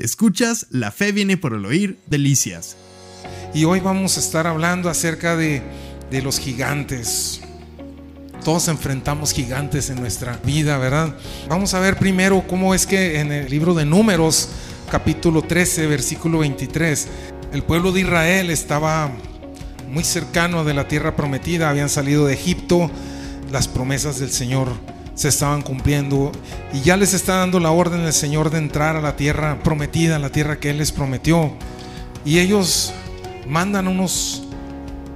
Escuchas La fe viene por el oír, delicias. Y hoy vamos a estar hablando acerca de, de los gigantes. Todos enfrentamos gigantes en nuestra vida, ¿verdad? Vamos a ver primero cómo es que en el libro de Números, capítulo 13, versículo 23, el pueblo de Israel estaba muy cercano de la tierra prometida, habían salido de Egipto, las promesas del Señor se estaban cumpliendo y ya les está dando la orden del Señor de entrar a la tierra prometida, la tierra que Él les prometió. Y ellos mandan unos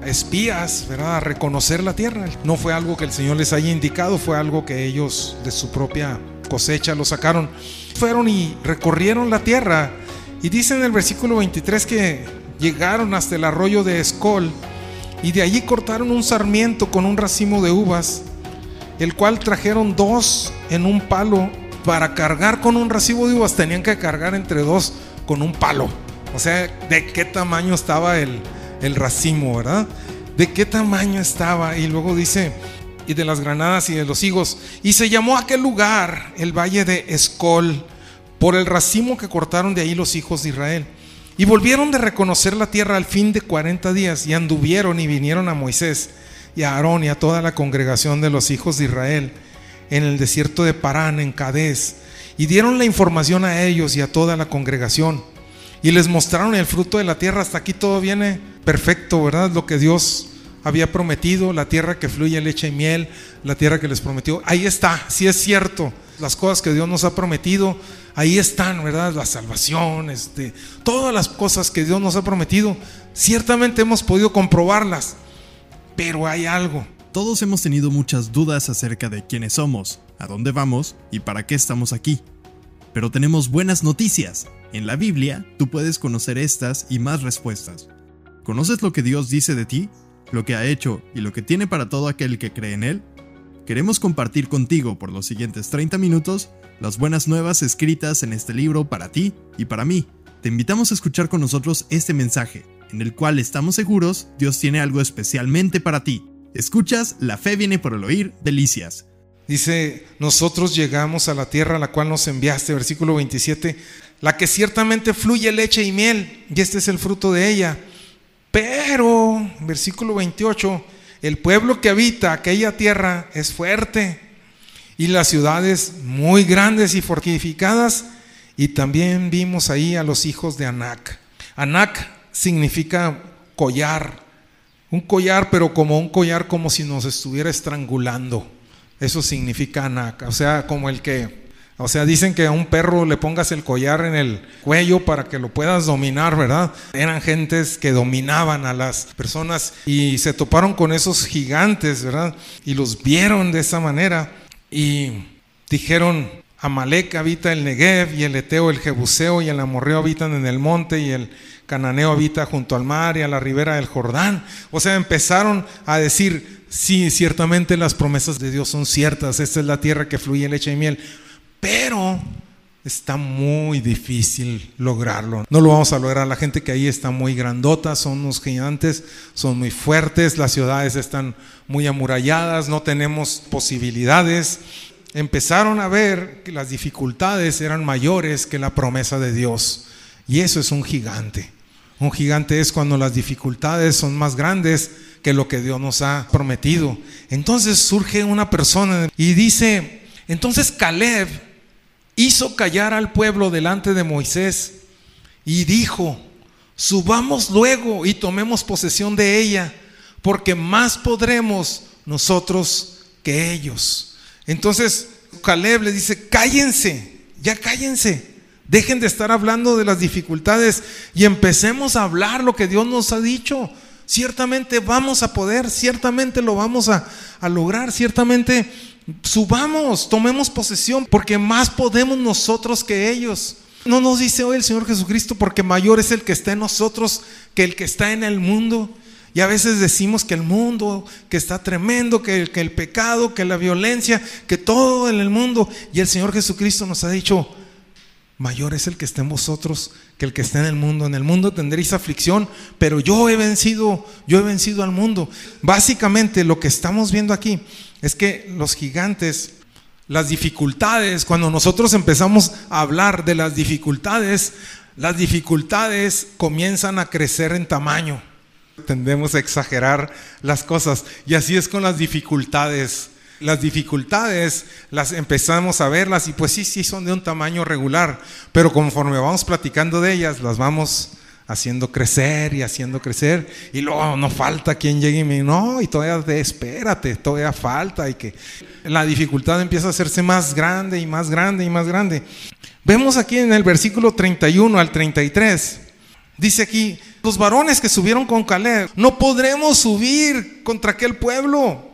espías, ¿verdad? A reconocer la tierra. No fue algo que el Señor les haya indicado, fue algo que ellos de su propia cosecha lo sacaron. Fueron y recorrieron la tierra. Y dice en el versículo 23 que llegaron hasta el arroyo de Escol y de allí cortaron un sarmiento con un racimo de uvas el cual trajeron dos en un palo para cargar con un recibo de uvas. Tenían que cargar entre dos con un palo. O sea, ¿de qué tamaño estaba el, el racimo, verdad? ¿De qué tamaño estaba? Y luego dice, y de las granadas y de los higos. Y se llamó aquel lugar el valle de Escol, por el racimo que cortaron de ahí los hijos de Israel. Y volvieron de reconocer la tierra al fin de 40 días y anduvieron y vinieron a Moisés y a Aarón y a toda la congregación de los hijos de Israel en el desierto de Parán, en Cadés, y dieron la información a ellos y a toda la congregación. Y les mostraron el fruto de la tierra. Hasta aquí todo viene perfecto, ¿verdad? Lo que Dios había prometido, la tierra que fluye leche y miel, la tierra que les prometió. Ahí está, si es cierto. Las cosas que Dios nos ha prometido, ahí están, ¿verdad? La salvación, este, todas las cosas que Dios nos ha prometido, ciertamente hemos podido comprobarlas. Pero hay algo. Todos hemos tenido muchas dudas acerca de quiénes somos, a dónde vamos y para qué estamos aquí. Pero tenemos buenas noticias. En la Biblia tú puedes conocer estas y más respuestas. ¿Conoces lo que Dios dice de ti? ¿Lo que ha hecho y lo que tiene para todo aquel que cree en Él? Queremos compartir contigo por los siguientes 30 minutos las buenas nuevas escritas en este libro para ti y para mí. Te invitamos a escuchar con nosotros este mensaje en el cual estamos seguros Dios tiene algo especialmente para ti. Escuchas, la fe viene por el oír, delicias. Dice, nosotros llegamos a la tierra a la cual nos enviaste, versículo 27, la que ciertamente fluye leche y miel, y este es el fruto de ella. Pero, versículo 28, el pueblo que habita aquella tierra es fuerte, y las ciudades muy grandes y fortificadas, y también vimos ahí a los hijos de Anac. Anac significa collar, un collar, pero como un collar como si nos estuviera estrangulando. Eso significa anaca, o sea, como el que, o sea, dicen que a un perro le pongas el collar en el cuello para que lo puedas dominar, ¿verdad? Eran gentes que dominaban a las personas y se toparon con esos gigantes, ¿verdad? Y los vieron de esa manera y dijeron, Amalek habita el Negev y el Eteo, el Jebuseo y el Amorreo habitan en el monte y el Cananeo habita junto al mar y a la ribera del Jordán. O sea, empezaron a decir, sí, ciertamente las promesas de Dios son ciertas, esta es la tierra que fluye leche y miel, pero está muy difícil lograrlo. No lo vamos a lograr. La gente que ahí está muy grandota, son unos gigantes, son muy fuertes, las ciudades están muy amuralladas, no tenemos posibilidades. Empezaron a ver que las dificultades eran mayores que la promesa de Dios. Y eso es un gigante. Un gigante es cuando las dificultades son más grandes que lo que Dios nos ha prometido. Entonces surge una persona y dice, entonces Caleb hizo callar al pueblo delante de Moisés y dijo, subamos luego y tomemos posesión de ella, porque más podremos nosotros que ellos. Entonces Caleb le dice, cállense, ya cállense. Dejen de estar hablando de las dificultades y empecemos a hablar lo que Dios nos ha dicho. Ciertamente vamos a poder, ciertamente lo vamos a, lograr, ciertamente subamos, tomemos posesión, porque más podemos nosotros que ellos. No nos dice hoy el Señor Jesucristo, porque mayor es el que está en nosotros que el que está en el mundo. Y a veces decimos que el mundo, que está tremendo, que, que el pecado, que la violencia, que todo en el mundo. Y el Señor Jesucristo nos ha dicho, mayor es el que está en vosotros que el que está en el mundo. En el mundo tendréis aflicción, pero yo he vencido, yo he vencido al mundo. Básicamente lo que estamos viendo aquí es que los gigantes las dificultades, cuando nosotros empezamos a hablar de las dificultades, las dificultades comienzan a crecer en tamaño. Tendemos a exagerar las cosas y así es con las dificultades. Las dificultades las empezamos a verlas y pues sí, sí son de un tamaño regular, pero conforme vamos platicando de ellas, las vamos haciendo crecer y haciendo crecer. Y luego no falta quien llegue y me no, y todavía de, espérate, todavía falta. Y que la dificultad empieza a hacerse más grande y más grande y más grande. Vemos aquí en el versículo 31 al 33, dice aquí, los varones que subieron con Caleb, no podremos subir contra aquel pueblo,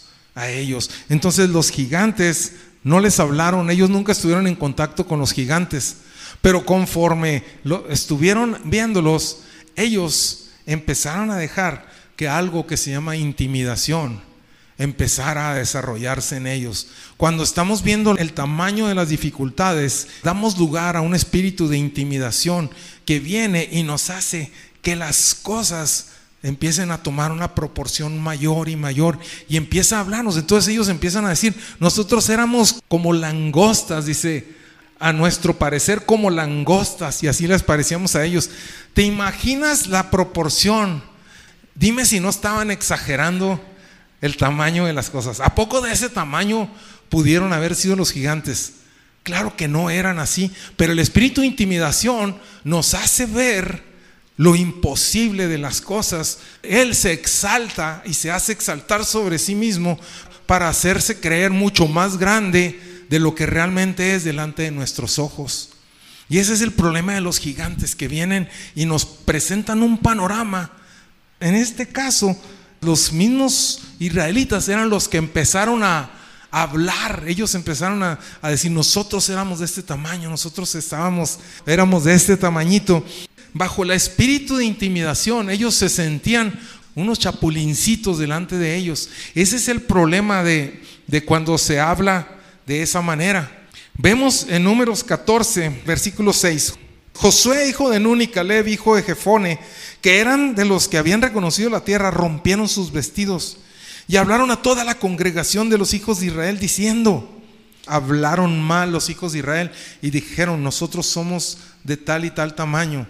a ellos. Entonces los gigantes no les hablaron, ellos nunca estuvieron en contacto con los gigantes, pero conforme estuvieron viéndolos, ellos empezaron a dejar que algo que se llama intimidación empezara a desarrollarse en ellos. Cuando estamos viendo el tamaño de las dificultades, damos lugar a un espíritu de intimidación que viene y nos hace que las cosas empiecen a tomar una proporción mayor y mayor y empieza a hablarnos. Entonces ellos empiezan a decir, nosotros éramos como langostas, dice, a nuestro parecer como langostas y así les parecíamos a ellos. ¿Te imaginas la proporción? Dime si no estaban exagerando el tamaño de las cosas. ¿A poco de ese tamaño pudieron haber sido los gigantes? Claro que no eran así, pero el espíritu de intimidación nos hace ver lo imposible de las cosas. Él se exalta y se hace exaltar sobre sí mismo para hacerse creer mucho más grande de lo que realmente es delante de nuestros ojos. Y ese es el problema de los gigantes que vienen y nos presentan un panorama. En este caso, los mismos israelitas eran los que empezaron a, hablar, ellos empezaron a, decir, nosotros éramos de este tamaño, nosotros estábamos, éramos de este tamañito. Bajo el espíritu de intimidación, ellos se sentían unos chapulincitos delante de ellos. Ese es el problema de, de cuando se habla de esa manera. Vemos en números 14, versículo 6. Josué, hijo de Nun y Caleb, hijo de Jefone, que eran de los que habían reconocido la tierra, rompieron sus vestidos y hablaron a toda la congregación de los hijos de Israel diciendo, hablaron mal los hijos de Israel y dijeron, nosotros somos de tal y tal tamaño.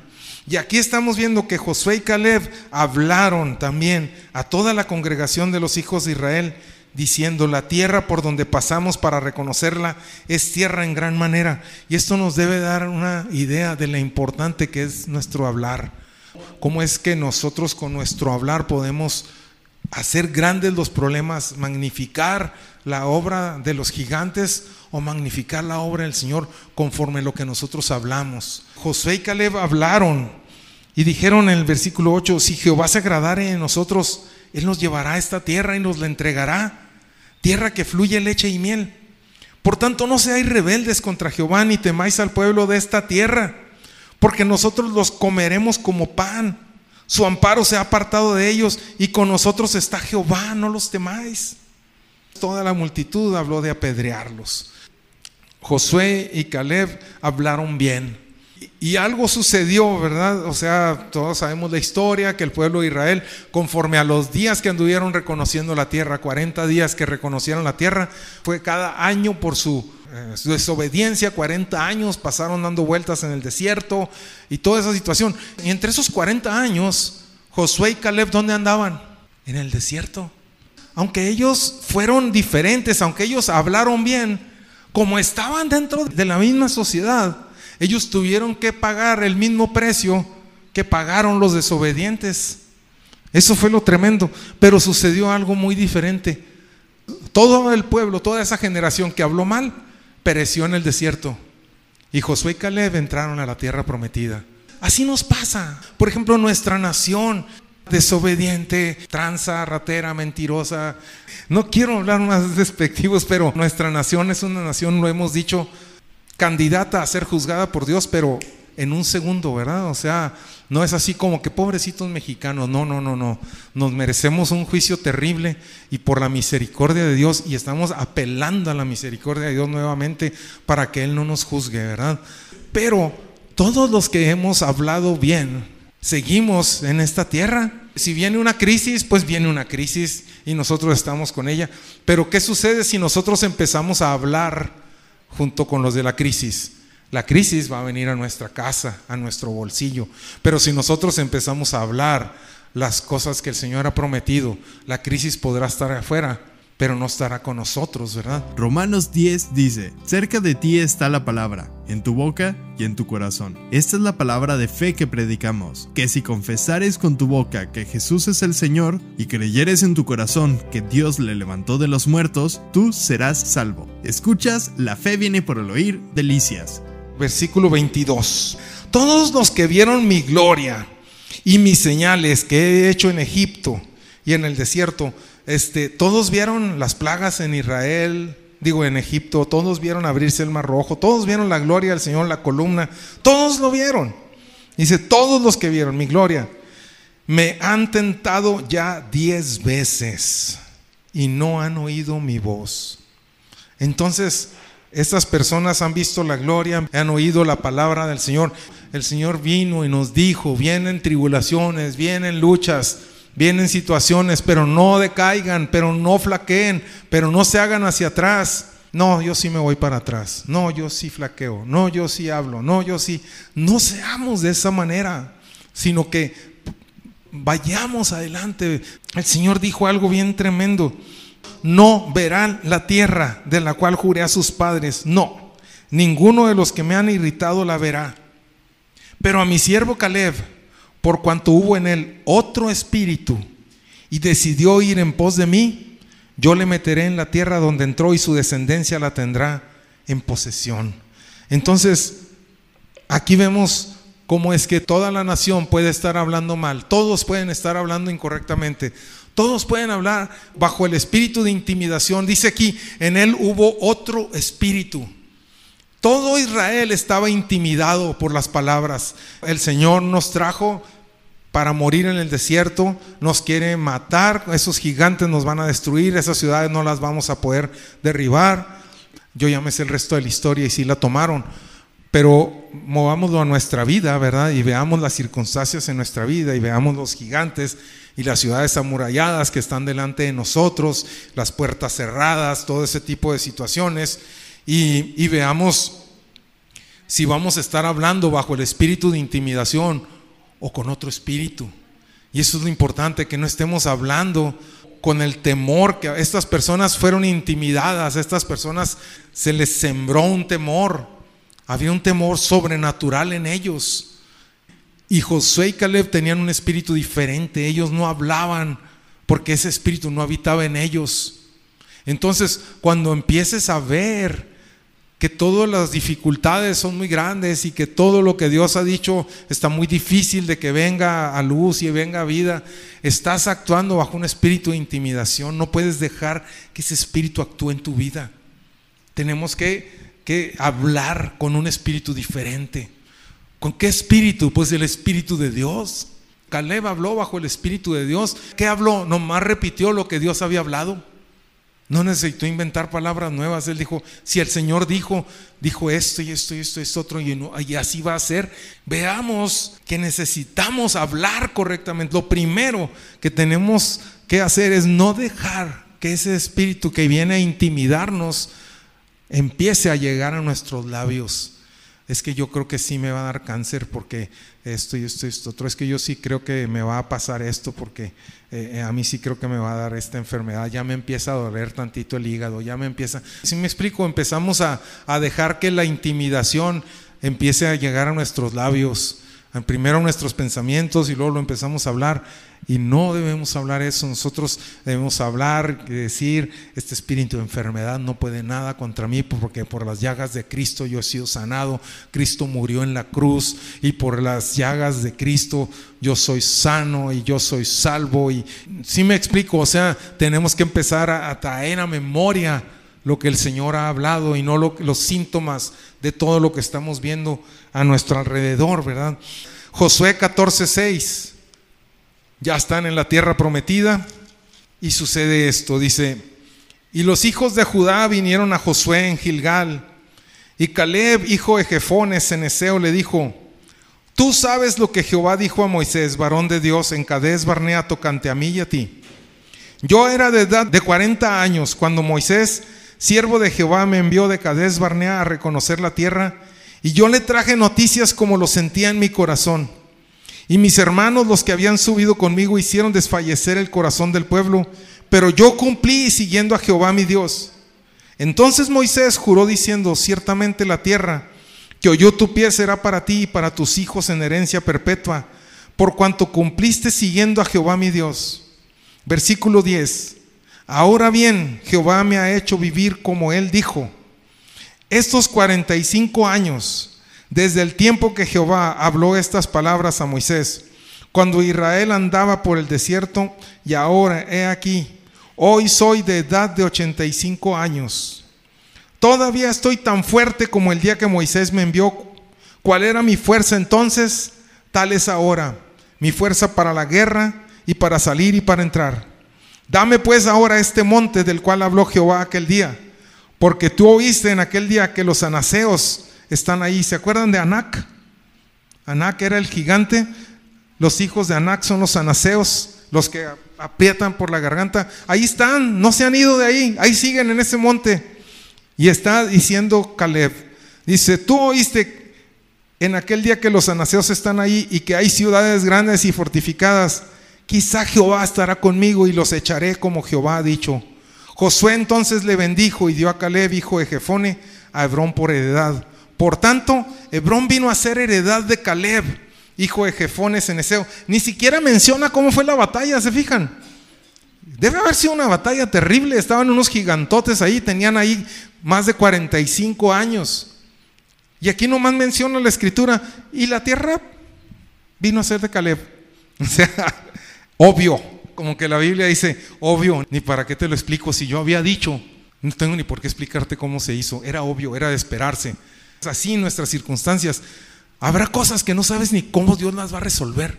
Y aquí estamos viendo que Josué y Caleb hablaron también a toda la congregación de los hijos de Israel diciendo, la tierra por donde pasamos para reconocerla es tierra en gran manera. Y esto nos debe dar una idea de lo importante que es nuestro hablar. Cómo es que nosotros con nuestro hablar podemos hacer grandes los problemas, magnificar la obra de los gigantes o magnificar la obra del Señor conforme a lo que nosotros hablamos. Josué y Caleb hablaron y dijeron en el versículo 8, si Jehová se agradare en nosotros, Él nos llevará a esta tierra y nos la entregará, tierra que fluye leche y miel. Por tanto, no seáis rebeldes contra Jehová ni temáis al pueblo de esta tierra, porque nosotros los comeremos como pan. Su amparo se ha apartado de ellos y con nosotros está Jehová, no los temáis. Toda la multitud habló de apedrearlos. Josué y Caleb hablaron bien. Y algo sucedió, ¿verdad? O sea, todos sabemos la historia, que el pueblo de Israel, conforme a los días que anduvieron reconociendo la tierra, 40 días que reconocieron la tierra, fue cada año por su, su desobediencia, 40 años pasaron dando vueltas en el desierto y toda esa situación. Y entre esos 40 años, Josué y Caleb, ¿dónde andaban? En el desierto. Aunque ellos fueron diferentes, aunque ellos hablaron bien, como estaban dentro de la misma sociedad, ellos tuvieron que pagar el mismo precio que pagaron los desobedientes. Eso fue lo tremendo. Pero sucedió algo muy diferente. Todo el pueblo, toda esa generación que habló mal, pereció en el desierto. Y Josué y Caleb entraron a la tierra prometida. Así nos pasa. Por ejemplo, nuestra nación desobediente, tranza, ratera, mentirosa. No quiero hablar más despectivos, pero nuestra nación es una nación, lo hemos dicho, candidata a ser juzgada por Dios, pero en un segundo, ¿verdad? O sea, no es así como que pobrecitos mexicanos, no, no, no, no. Nos merecemos un juicio terrible y por la misericordia de Dios y estamos apelando a la misericordia de Dios nuevamente para que Él no nos juzgue, ¿verdad? Pero todos los que hemos hablado bien, seguimos en esta tierra. Si viene una crisis, pues viene una crisis y nosotros estamos con ella. Pero ¿qué sucede si nosotros empezamos a hablar junto con los de la crisis? La crisis va a venir a nuestra casa, a nuestro bolsillo. Pero si nosotros empezamos a hablar las cosas que el Señor ha prometido, la crisis podrá estar afuera, pero no estará con nosotros, ¿verdad? Romanos 10 dice, cerca de ti está la palabra, en tu boca y en tu corazón. Esta es la palabra de fe que predicamos, que si confesares con tu boca que Jesús es el Señor y creyeres en tu corazón que Dios le levantó de los muertos, tú serás salvo. Escuchas, la fe viene por el oír, delicias versículo 22. Todos los que vieron mi gloria y mis señales que he hecho en Egipto y en el desierto, este, todos vieron las plagas en Israel, digo en Egipto, todos vieron abrirse el mar rojo, todos vieron la gloria del Señor, la columna, todos lo vieron. Dice, todos los que vieron mi gloria, me han tentado ya diez veces y no han oído mi voz. Entonces, estas personas han visto la gloria, han oído la palabra del Señor. El Señor vino y nos dijo, vienen tribulaciones, vienen luchas, vienen situaciones, pero no decaigan, pero no flaqueen, pero no se hagan hacia atrás. No, yo sí me voy para atrás. No, yo sí flaqueo. No, yo sí hablo. No, yo sí. No seamos de esa manera, sino que vayamos adelante. El Señor dijo algo bien tremendo no verán la tierra de la cual juré a sus padres. No, ninguno de los que me han irritado la verá. Pero a mi siervo Caleb, por cuanto hubo en él otro espíritu y decidió ir en pos de mí, yo le meteré en la tierra donde entró y su descendencia la tendrá en posesión. Entonces, aquí vemos cómo es que toda la nación puede estar hablando mal, todos pueden estar hablando incorrectamente, todos pueden hablar bajo el espíritu de intimidación. Dice aquí, en él hubo otro espíritu. Todo Israel estaba intimidado por las palabras. El Señor nos trajo para morir en el desierto, nos quiere matar, esos gigantes nos van a destruir, esas ciudades no las vamos a poder derribar. Yo ya me sé el resto de la historia y sí la tomaron. Pero movámoslo a nuestra vida, ¿verdad? Y veamos las circunstancias en nuestra vida y veamos los gigantes y las ciudades amuralladas que están delante de nosotros, las puertas cerradas, todo ese tipo de situaciones. Y, veamos si vamos a estar hablando bajo el espíritu de intimidación o con otro espíritu. Y eso es lo importante, que no estemos hablando con el temor que estas personas fueron intimidadas, a estas personas se les sembró un temor había un temor sobrenatural en ellos. Y Josué y Caleb tenían un espíritu diferente. Ellos no hablaban porque ese espíritu no habitaba en ellos. Entonces, cuando empieces a ver que todas las dificultades son muy grandes y que todo lo que Dios ha dicho está muy difícil de que venga a luz y venga a vida, estás actuando bajo un espíritu de intimidación. No puedes dejar que ese espíritu actúe en tu vida. Tenemos que que hablar con un espíritu diferente. ¿Con qué espíritu? Pues el espíritu de Dios. Caleb habló bajo el espíritu de Dios. ¿Qué habló? Nomás repitió lo que Dios había hablado. No necesitó inventar palabras nuevas. Él dijo, si el Señor dijo, dijo esto y esto y esto y esto otro y, y así va a ser. Veamos que necesitamos hablar correctamente. Lo primero que tenemos que hacer es no dejar que ese espíritu que viene a intimidarnos empiece a llegar a nuestros labios. Es que yo creo que sí me va a dar cáncer porque esto y esto y esto otro. Es que yo sí creo que me va a pasar esto porque eh, eh, a mí sí creo que me va a dar esta enfermedad. Ya me empieza a doler tantito el hígado, ya me empieza. Si me explico, empezamos a, a dejar que la intimidación empiece a llegar a nuestros labios primero nuestros pensamientos y luego lo empezamos a hablar. Y no debemos hablar eso, nosotros debemos hablar y decir, este espíritu de enfermedad no puede nada contra mí porque por las llagas de Cristo yo he sido sanado, Cristo murió en la cruz y por las llagas de Cristo yo soy sano y yo soy salvo. Y si me explico, o sea, tenemos que empezar a, a traer a memoria lo que el Señor ha hablado y no los síntomas de todo lo que estamos viendo a nuestro alrededor, ¿verdad? Josué 14:6. Ya están en la tierra prometida y sucede esto, dice, y los hijos de Judá vinieron a Josué en Gilgal, y Caleb, hijo de Jefones, en Eseo, le dijo, Tú sabes lo que Jehová dijo a Moisés, varón de Dios, en Cades Barnea, tocante a mí y a ti. Yo era de edad de 40 años cuando Moisés, siervo de Jehová, me envió de Cades Barnea a reconocer la tierra, y yo le traje noticias como lo sentía en mi corazón. Y mis hermanos, los que habían subido conmigo, hicieron desfallecer el corazón del pueblo, pero yo cumplí siguiendo a Jehová mi Dios. Entonces Moisés juró diciendo, ciertamente la tierra que oyó tu pie será para ti y para tus hijos en herencia perpetua, por cuanto cumpliste siguiendo a Jehová mi Dios. Versículo 10. Ahora bien, Jehová me ha hecho vivir como él dijo. Estos 45 años, desde el tiempo que Jehová habló estas palabras a Moisés, cuando Israel andaba por el desierto, y ahora he aquí, hoy soy de edad de 85 años Todavía estoy tan fuerte como el día que Moisés me envió. ¿Cuál era mi fuerza entonces? Tal es ahora. Mi fuerza para la guerra y para salir y para entrar. Dame pues ahora este monte del cual habló Jehová aquel día. Porque tú oíste en aquel día que los anaseos están ahí. ¿Se acuerdan de Anac? Anac era el gigante. Los hijos de Anac son los anaseos, los que aprietan por la garganta. Ahí están, no se han ido de ahí. Ahí siguen en ese monte. Y está diciendo Caleb, dice, tú oíste en aquel día que los anaseos están ahí y que hay ciudades grandes y fortificadas, quizá Jehová estará conmigo y los echaré como Jehová ha dicho. Josué entonces le bendijo y dio a Caleb, hijo de Jefone, a Hebrón por heredad. Por tanto, Hebrón vino a ser heredad de Caleb, hijo de Jefone Ceneseo. Ni siquiera menciona cómo fue la batalla, ¿se fijan? Debe haber sido una batalla terrible. Estaban unos gigantotes ahí, tenían ahí más de 45 años. Y aquí nomás menciona la escritura, y la tierra vino a ser de Caleb. O sea, obvio, como que la Biblia dice, obvio, ni para qué te lo explico si yo había dicho, no tengo ni por qué explicarte cómo se hizo, era obvio, era de esperarse. Es así nuestras circunstancias. Habrá cosas que no sabes ni cómo Dios las va a resolver.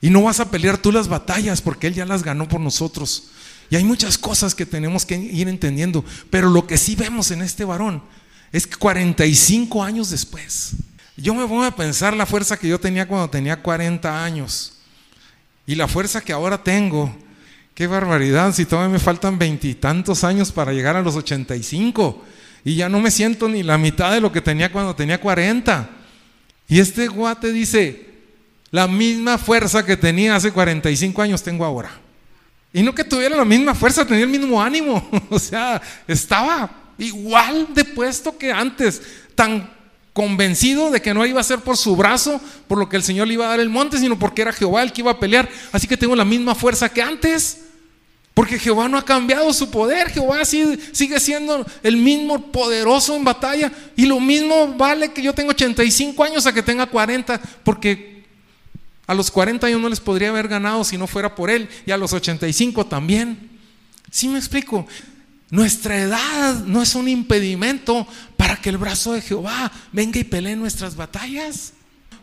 Y no vas a pelear tú las batallas porque Él ya las ganó por nosotros. Y hay muchas cosas que tenemos que ir entendiendo. Pero lo que sí vemos en este varón es que 45 años después, yo me voy a pensar la fuerza que yo tenía cuando tenía 40 años. Y la fuerza que ahora tengo. Qué barbaridad, si todavía me faltan veintitantos años para llegar a los 85. Y ya no me siento ni la mitad de lo que tenía cuando tenía 40. Y este guate dice, la misma fuerza que tenía hace 45 años tengo ahora. Y no que tuviera la misma fuerza, tenía el mismo ánimo. o sea, estaba igual de puesto que antes, tan convencido de que no iba a ser por su brazo, por lo que el Señor le iba a dar el monte, sino porque era Jehová el que iba a pelear. Así que tengo la misma fuerza que antes. Porque Jehová no ha cambiado su poder, Jehová sigue siendo el mismo poderoso en batalla. Y lo mismo vale que yo tengo 85 años a que tenga 40, porque a los 40 yo no les podría haber ganado si no fuera por Él. Y a los 85 también. ¿Sí me explico? Nuestra edad no es un impedimento para que el brazo de Jehová venga y pelee nuestras batallas.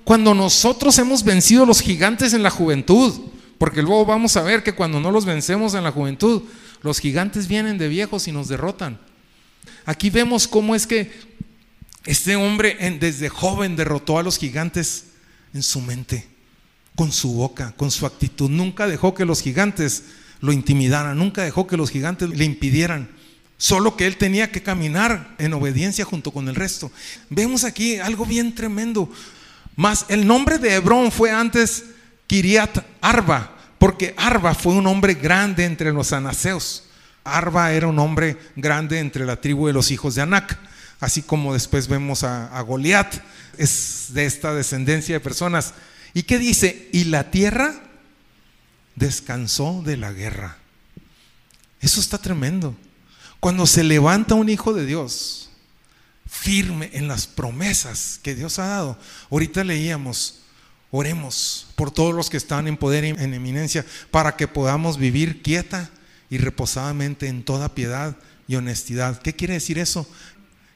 Cuando nosotros hemos vencido los gigantes en la juventud, porque luego vamos a ver que cuando no los vencemos en la juventud, los gigantes vienen de viejos y nos derrotan. Aquí vemos cómo es que este hombre desde joven derrotó a los gigantes en su mente con su boca, con su actitud. Nunca dejó que los gigantes lo intimidaran, nunca dejó que los gigantes le impidieran. Solo que él tenía que caminar en obediencia junto con el resto. Vemos aquí algo bien tremendo. Más el nombre de Hebrón fue antes Kiriat Arba, porque Arba fue un hombre grande entre los anaseos. Arba era un hombre grande entre la tribu de los hijos de Anac, así como después vemos a, a Goliat, es de esta descendencia de personas ¿Y qué dice? Y la tierra descansó de la guerra. Eso está tremendo. Cuando se levanta un hijo de Dios, firme en las promesas que Dios ha dado. Ahorita leíamos, oremos por todos los que están en poder y en eminencia, para que podamos vivir quieta y reposadamente en toda piedad y honestidad. ¿Qué quiere decir eso?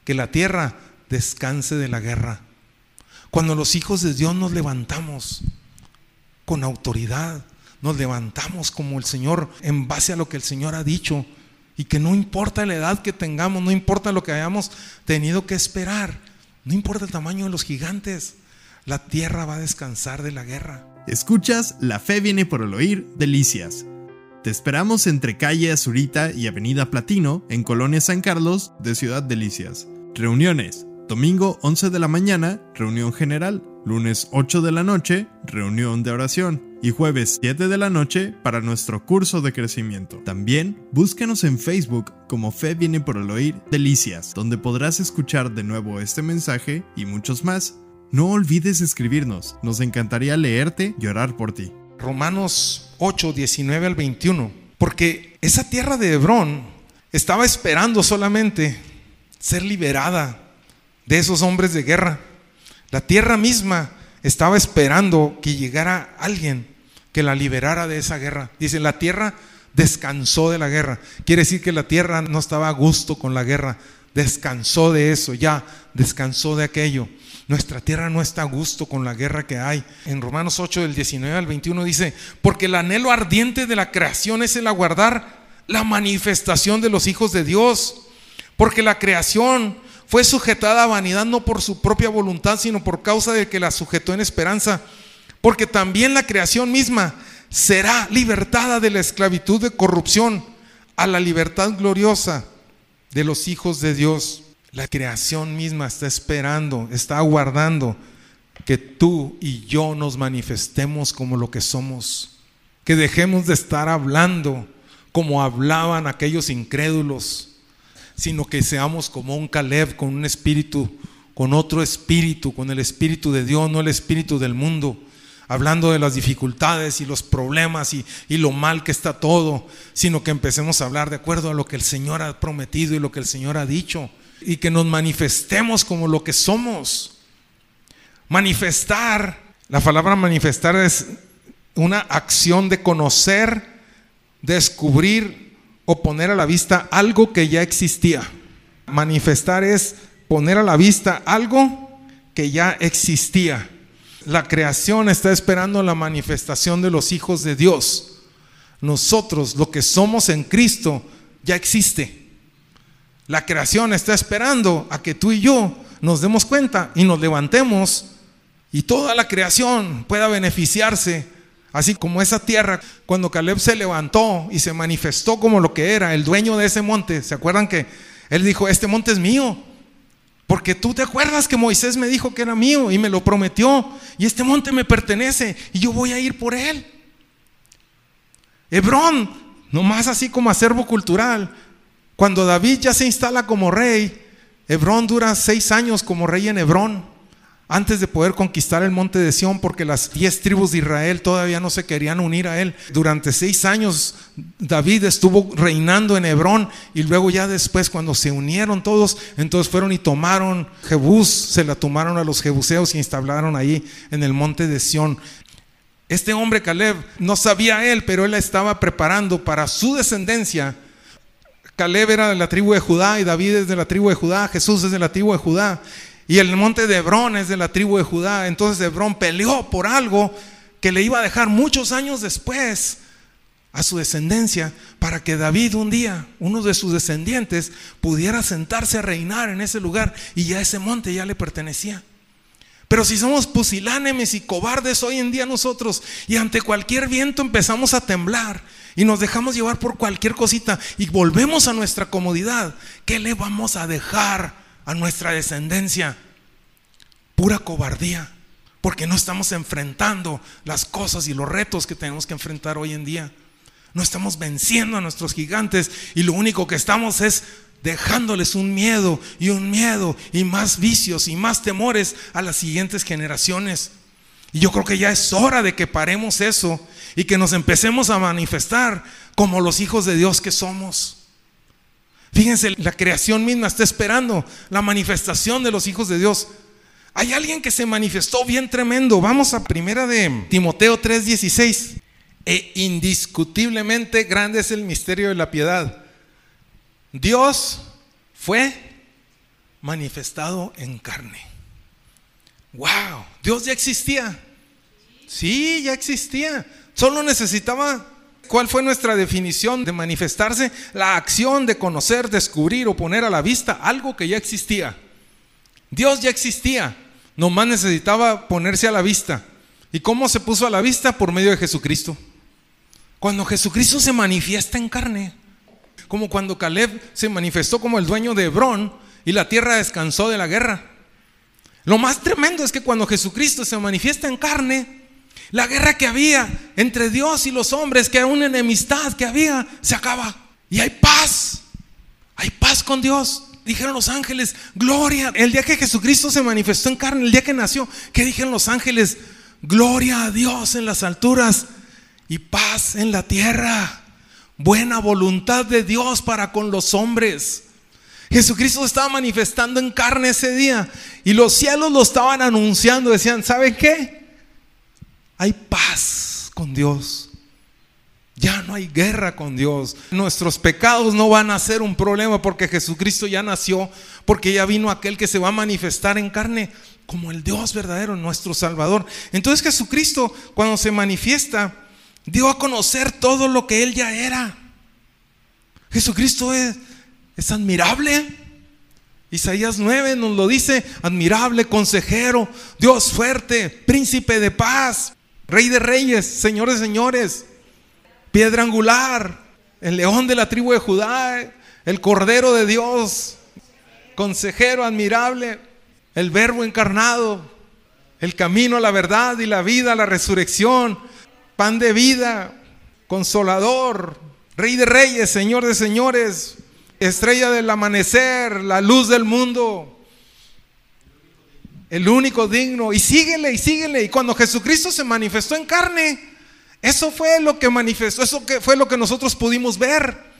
Que la tierra descanse de la guerra. Cuando los hijos de Dios nos levantamos con autoridad, nos levantamos como el Señor en base a lo que el Señor ha dicho y que no importa la edad que tengamos, no importa lo que hayamos tenido que esperar, no importa el tamaño de los gigantes, la tierra va a descansar de la guerra. Escuchas La Fe viene por el oír, Delicias. Te esperamos entre calle Azurita y Avenida Platino, en Colonia San Carlos, de Ciudad Delicias. Reuniones. Domingo 11 de la mañana, reunión general. Lunes 8 de la noche, reunión de oración. Y jueves 7 de la noche para nuestro curso de crecimiento. También búscanos en Facebook como Fe viene por el oír Delicias, donde podrás escuchar de nuevo este mensaje y muchos más. No olvides escribirnos, nos encantaría leerte y orar por ti. Romanos 8, 19 al 21. Porque esa tierra de Hebrón estaba esperando solamente ser liberada de esos hombres de guerra. La tierra misma estaba esperando que llegara alguien que la liberara de esa guerra. Dice, la tierra descansó de la guerra. Quiere decir que la tierra no estaba a gusto con la guerra. Descansó de eso, ya descansó de aquello. Nuestra tierra no está a gusto con la guerra que hay. En Romanos 8 del 19 al 21 dice, porque el anhelo ardiente de la creación es el aguardar la manifestación de los hijos de Dios. Porque la creación fue sujetada a vanidad no por su propia voluntad, sino por causa de que la sujetó en esperanza. Porque también la creación misma será libertada de la esclavitud de corrupción a la libertad gloriosa de los hijos de Dios. La creación misma está esperando, está aguardando que tú y yo nos manifestemos como lo que somos. Que dejemos de estar hablando como hablaban aquellos incrédulos, sino que seamos como un Caleb con un espíritu, con otro espíritu, con el espíritu de Dios, no el espíritu del mundo hablando de las dificultades y los problemas y, y, lo mal que está todo, sino que empecemos a hablar de acuerdo a lo que el Señor ha prometido y lo que el Señor ha dicho y que nos manifestemos como lo que somos. Manifestar, la palabra manifestar es una acción de conocer, descubrir o poner a la vista algo que ya existía. Manifestar es poner a la vista algo que ya existía. La creación está esperando la manifestación de los hijos de Dios. Nosotros, lo que somos en Cristo, ya existe. La creación está esperando a que tú y yo nos demos cuenta y nos levantemos y toda la creación pueda beneficiarse. Así como esa tierra, cuando Caleb se levantó y se manifestó como lo que era, el dueño de ese monte, ¿se acuerdan que él dijo, este monte es mío? Porque tú te acuerdas que Moisés me dijo que era mío y me lo prometió. Y este monte me pertenece y yo voy a ir por él. Hebrón, nomás así como acervo cultural, cuando David ya se instala como rey, Hebrón dura seis años como rey en Hebrón, antes de poder conquistar el monte de Sión, porque las diez tribus de Israel todavía no se querían unir a él. Durante seis años David estuvo reinando en Hebrón y luego ya después cuando se unieron todos, entonces fueron y tomaron Jebús, se la tomaron a los jebuseos y instalaron ahí en el monte de Sión. Este hombre Caleb no sabía él, pero él la estaba preparando para su descendencia Caleb era de la tribu de Judá y David es de la tribu de Judá, Jesús es de la tribu de Judá y el monte de Hebrón es de la tribu de Judá. Entonces Hebrón peleó por algo que le iba a dejar muchos años después a su descendencia para que David un día, uno de sus descendientes, pudiera sentarse a reinar en ese lugar y ya ese monte ya le pertenecía. Pero si somos pusilánimes y cobardes hoy en día nosotros y ante cualquier viento empezamos a temblar y nos dejamos llevar por cualquier cosita y volvemos a nuestra comodidad, ¿qué le vamos a dejar a nuestra descendencia? Pura cobardía, porque no estamos enfrentando las cosas y los retos que tenemos que enfrentar hoy en día. No estamos venciendo a nuestros gigantes y lo único que estamos es dejándoles un miedo y un miedo y más vicios y más temores a las siguientes generaciones. Y yo creo que ya es hora de que paremos eso y que nos empecemos a manifestar como los hijos de Dios que somos. Fíjense, la creación misma está esperando la manifestación de los hijos de Dios. Hay alguien que se manifestó bien tremendo. Vamos a primera de Timoteo 3:16. E indiscutiblemente grande es el misterio de la piedad. Dios fue manifestado en carne. Wow, Dios ya existía. Sí, ya existía. Solo necesitaba, ¿cuál fue nuestra definición de manifestarse? La acción de conocer, descubrir o poner a la vista algo que ya existía. Dios ya existía, nomás necesitaba ponerse a la vista. ¿Y cómo se puso a la vista? Por medio de Jesucristo. Cuando Jesucristo se manifiesta en carne, como cuando Caleb se manifestó como el dueño de Hebrón y la tierra descansó de la guerra. Lo más tremendo es que cuando Jesucristo se manifiesta en carne, la guerra que había entre Dios y los hombres, que una enemistad que había, se acaba. Y hay paz. Hay paz con Dios. Dijeron los ángeles, gloria. El día que Jesucristo se manifestó en carne, el día que nació, ¿qué dijeron los ángeles? Gloria a Dios en las alturas y paz en la tierra. Buena voluntad de Dios para con los hombres. Jesucristo estaba manifestando en carne ese día y los cielos lo estaban anunciando. Decían, ¿saben qué? Hay paz con Dios. Ya no hay guerra con Dios. Nuestros pecados no van a ser un problema porque Jesucristo ya nació, porque ya vino aquel que se va a manifestar en carne como el Dios verdadero, nuestro Salvador. Entonces Jesucristo, cuando se manifiesta, dio a conocer todo lo que Él ya era. Jesucristo es, es admirable. Isaías 9 nos lo dice, admirable, consejero, Dios fuerte, príncipe de paz, rey de reyes, señores de señores, piedra angular, el león de la tribu de Judá, el cordero de Dios, consejero admirable, el verbo encarnado, el camino a la verdad y la vida, la resurrección, pan de vida, consolador, rey de reyes, señor de señores, estrella del amanecer, la luz del mundo, el único digno. Y síguele y síguele. Y cuando Jesucristo se manifestó en carne, eso fue lo que manifestó, eso fue lo que nosotros pudimos ver.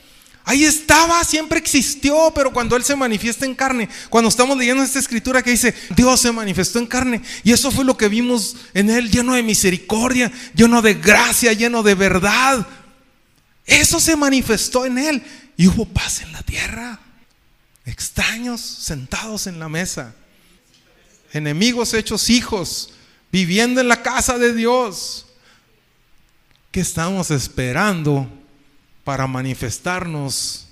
Ahí estaba, siempre existió, pero cuando Él se manifiesta en carne, cuando estamos leyendo esta escritura que dice, Dios se manifestó en carne, y eso fue lo que vimos en Él, lleno de misericordia, lleno de gracia, lleno de verdad. Eso se manifestó en Él y hubo paz en la tierra. Extraños sentados en la mesa, enemigos hechos hijos, viviendo en la casa de Dios. ¿Qué estamos esperando? para manifestarnos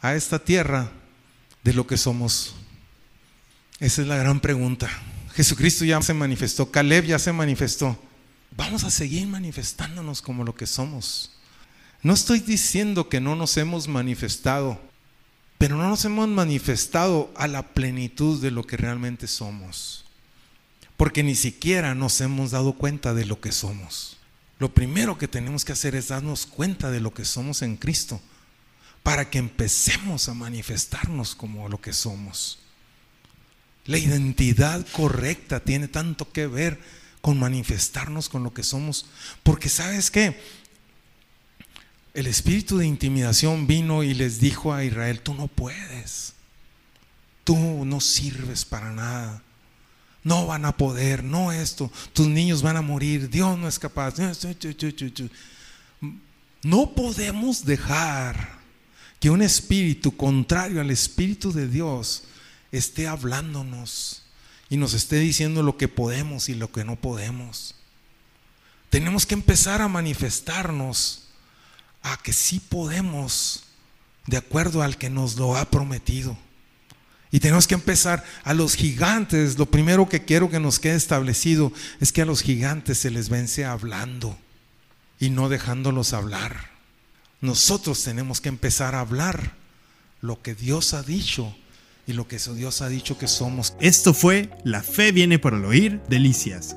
a esta tierra de lo que somos? Esa es la gran pregunta. Jesucristo ya se manifestó, Caleb ya se manifestó. Vamos a seguir manifestándonos como lo que somos. No estoy diciendo que no nos hemos manifestado, pero no nos hemos manifestado a la plenitud de lo que realmente somos. Porque ni siquiera nos hemos dado cuenta de lo que somos. Lo primero que tenemos que hacer es darnos cuenta de lo que somos en Cristo para que empecemos a manifestarnos como lo que somos. La identidad correcta tiene tanto que ver con manifestarnos con lo que somos, porque sabes qué, el espíritu de intimidación vino y les dijo a Israel, tú no puedes, tú no sirves para nada. No van a poder, no esto, tus niños van a morir, Dios no es capaz. No podemos dejar que un espíritu contrario al espíritu de Dios esté hablándonos y nos esté diciendo lo que podemos y lo que no podemos. Tenemos que empezar a manifestarnos a que sí podemos de acuerdo al que nos lo ha prometido. Y tenemos que empezar a los gigantes. Lo primero que quiero que nos quede establecido es que a los gigantes se les vence hablando y no dejándolos hablar. Nosotros tenemos que empezar a hablar lo que Dios ha dicho y lo que Dios ha dicho que somos. Esto fue La Fe viene por el oír, Delicias.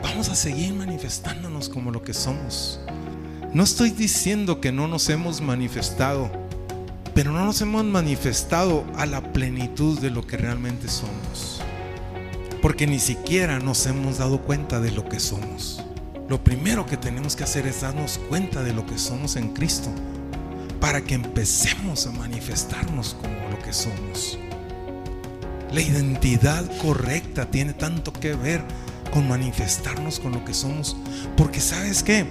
Vamos a seguir manifestándonos como lo que somos. No estoy diciendo que no nos hemos manifestado, pero no nos hemos manifestado a la plenitud de lo que realmente somos. Porque ni siquiera nos hemos dado cuenta de lo que somos. Lo primero que tenemos que hacer es darnos cuenta de lo que somos en Cristo para que empecemos a manifestarnos como lo que somos. La identidad correcta tiene tanto que ver con manifestarnos con lo que somos. Porque sabes qué?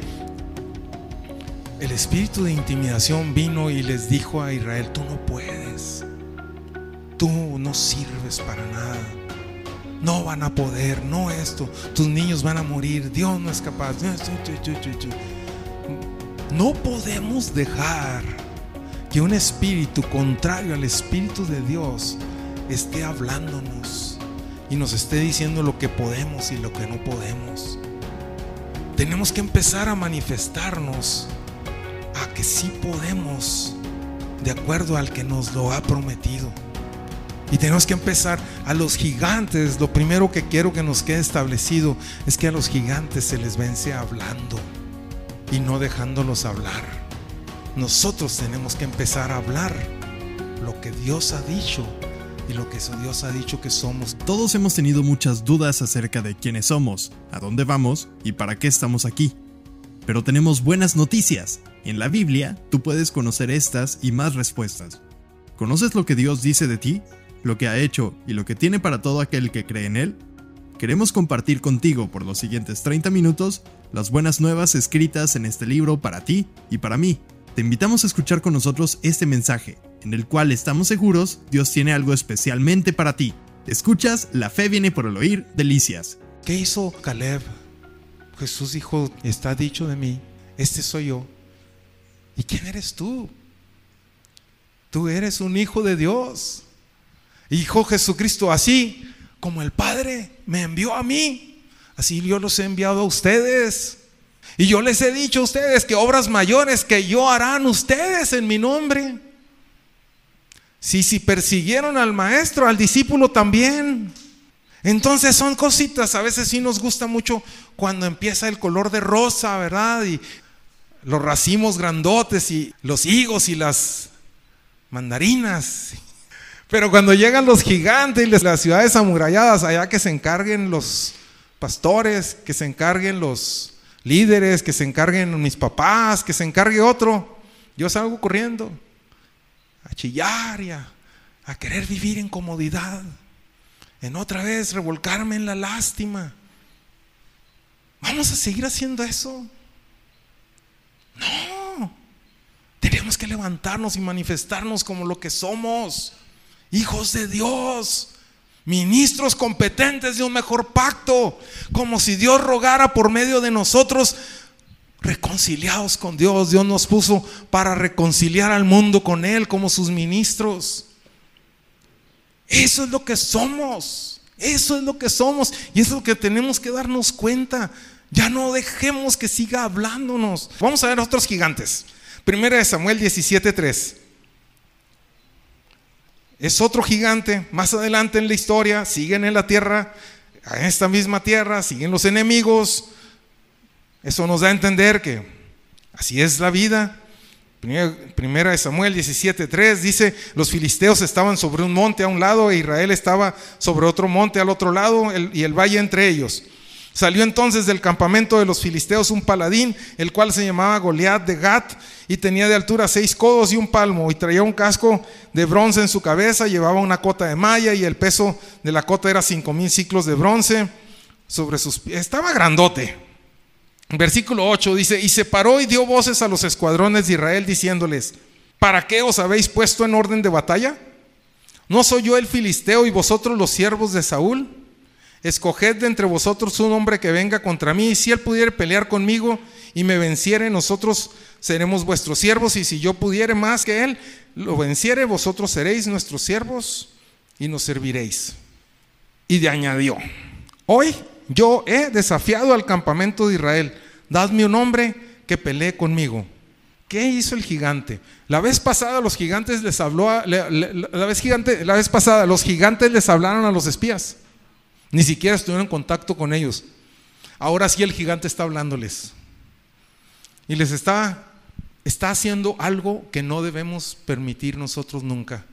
El espíritu de intimidación vino y les dijo a Israel, tú no puedes. Tú no sirves para nada. No van a poder, no esto. Tus niños van a morir. Dios no es capaz. No podemos dejar que un espíritu contrario al espíritu de Dios esté hablándonos y nos esté diciendo lo que podemos y lo que no podemos. Tenemos que empezar a manifestarnos a que sí podemos de acuerdo al que nos lo ha prometido. Y tenemos que empezar a los gigantes. Lo primero que quiero que nos quede establecido es que a los gigantes se les vence hablando y no dejándolos hablar. Nosotros tenemos que empezar a hablar lo que Dios ha dicho y lo que Dios ha dicho que somos. Todos hemos tenido muchas dudas acerca de quiénes somos, a dónde vamos y para qué estamos aquí. Pero tenemos buenas noticias. En la Biblia tú puedes conocer estas y más respuestas. ¿Conoces lo que Dios dice de ti? ¿Lo que ha hecho y lo que tiene para todo aquel que cree en Él? Queremos compartir contigo por los siguientes 30 minutos las buenas nuevas escritas en este libro para ti y para mí. Te invitamos a escuchar con nosotros este mensaje en el cual estamos seguros Dios tiene algo especialmente para ti. Escuchas, la fe viene por el oír, delicias. ¿Qué hizo Caleb? Jesús dijo, está dicho de mí, este soy yo. ¿Y quién eres tú? Tú eres un hijo de Dios. Hijo Jesucristo, así como el Padre me envió a mí, así yo los he enviado a ustedes. Y yo les he dicho a ustedes que obras mayores que yo harán ustedes en mi nombre. Si, si persiguieron al maestro, al discípulo también. Entonces son cositas, a veces sí nos gusta mucho cuando empieza el color de rosa, ¿verdad? Y los racimos grandotes y los higos y las mandarinas. Pero cuando llegan los gigantes y las ciudades amuralladas, allá que se encarguen los pastores, que se encarguen los líderes, que se encarguen mis papás, que se encargue otro, yo salgo corriendo a chillar y a, querer vivir en comodidad, en otra vez revolcarme en la lástima. ¿Vamos a seguir haciendo eso? No. Tenemos que levantarnos y manifestarnos como lo que somos, hijos de Dios, ministros competentes de un mejor pacto, como si Dios rogara por medio de nosotros reconciliados con Dios. Dios nos puso para reconciliar al mundo con Él como sus ministros. Eso es lo que somos. Eso es lo que somos. Y eso es lo que tenemos que darnos cuenta. Ya no dejemos que siga hablándonos. Vamos a ver otros gigantes. Primera de Samuel 17:3. Es otro gigante. Más adelante en la historia, siguen en la tierra, en esta misma tierra, siguen los enemigos eso nos da a entender que así es la vida. Primera de Samuel 17:3 dice, los filisteos estaban sobre un monte a un lado e Israel estaba sobre otro monte al otro lado y el valle entre ellos. Salió entonces del campamento de los filisteos un paladín, el cual se llamaba Goliat de Gat, y tenía de altura seis codos y un palmo, y traía un casco de bronce en su cabeza, llevaba una cota de malla, y el peso de la cota era cinco mil ciclos de bronce sobre sus pies. Estaba grandote. Versículo 8 dice, y se paró y dio voces a los escuadrones de Israel diciéndoles, ¿para qué os habéis puesto en orden de batalla? ¿No soy yo el filisteo y vosotros los siervos de Saúl? Escoged de entre vosotros un hombre que venga contra mí, y si él pudiere pelear conmigo y me venciere, nosotros seremos vuestros siervos, y si yo pudiere más que él, lo venciere, vosotros seréis nuestros siervos y nos serviréis. Y de añadió, hoy yo he desafiado al campamento de Israel. Dadme un hombre que pelee conmigo. ¿Qué hizo el gigante? La vez pasada los gigantes les habló, la, vez gigante, la vez pasada los gigantes les hablaron a los espías. Ni siquiera estuvieron en contacto con ellos. Ahora sí el gigante está hablándoles. Y les está, está haciendo algo que no debemos permitir nosotros nunca.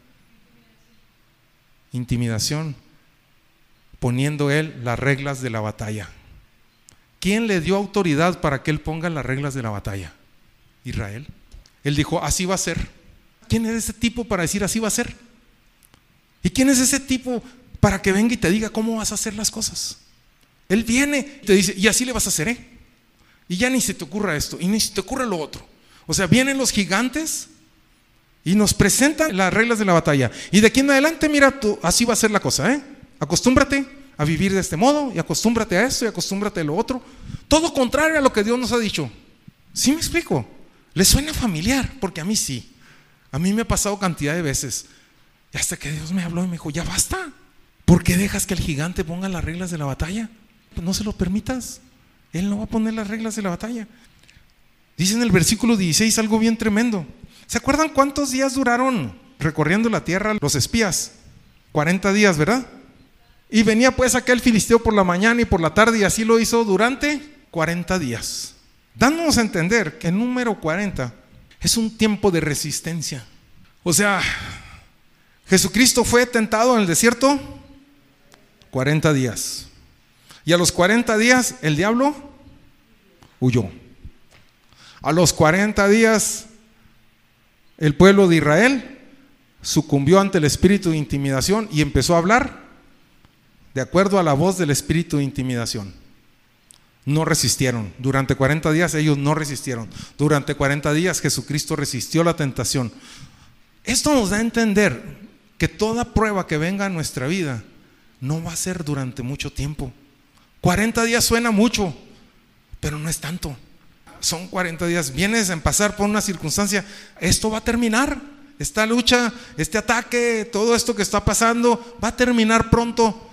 Intimidación. Poniendo él las reglas de la batalla. ¿Quién le dio autoridad para que él ponga las reglas de la batalla? Israel. Él dijo, así va a ser. ¿Quién es ese tipo para decir así va a ser? ¿Y quién es ese tipo para que venga y te diga cómo vas a hacer las cosas? Él viene y te dice, y así le vas a hacer, ¿eh? Y ya ni se te ocurra esto, y ni se te ocurra lo otro. O sea, vienen los gigantes y nos presentan las reglas de la batalla. Y de aquí en adelante, mira, tú, así va a ser la cosa, ¿eh? Acostúmbrate a vivir de este modo, y acostúmbrate a esto, y acostúmbrate a lo otro. Todo contrario a lo que Dios nos ha dicho. ¿Sí me explico? ¿Le suena familiar? Porque a mí sí. A mí me ha pasado cantidad de veces. Y hasta que Dios me habló y me dijo, ya basta. ¿Por qué dejas que el gigante ponga las reglas de la batalla? Pues no se lo permitas. Él no va a poner las reglas de la batalla. Dice en el versículo 16 algo bien tremendo. ¿Se acuerdan cuántos días duraron recorriendo la tierra los espías? 40 días, ¿verdad? Y venía pues aquel filisteo por la mañana y por la tarde y así lo hizo durante 40 días dándonos a entender que el número 40 es un tiempo de resistencia. O sea, Jesucristo fue tentado en el desierto 40 días. Y a los 40 días el diablo huyó. A los 40 días el pueblo de Israel sucumbió ante el espíritu de intimidación y empezó a hablar de acuerdo a la voz del espíritu de intimidación no resistieron. Durante 40 días ellos no resistieron. Durante 40 días Jesucristo resistió la tentación. Esto nos da a entender que toda prueba que venga a nuestra vida no va a ser durante mucho tiempo. 40 días suena mucho, pero no es tanto. Son 40 días. Vienes en pasar por una circunstancia, esto va a terminar. Esta lucha, este ataque, todo esto que está pasando, va a terminar pronto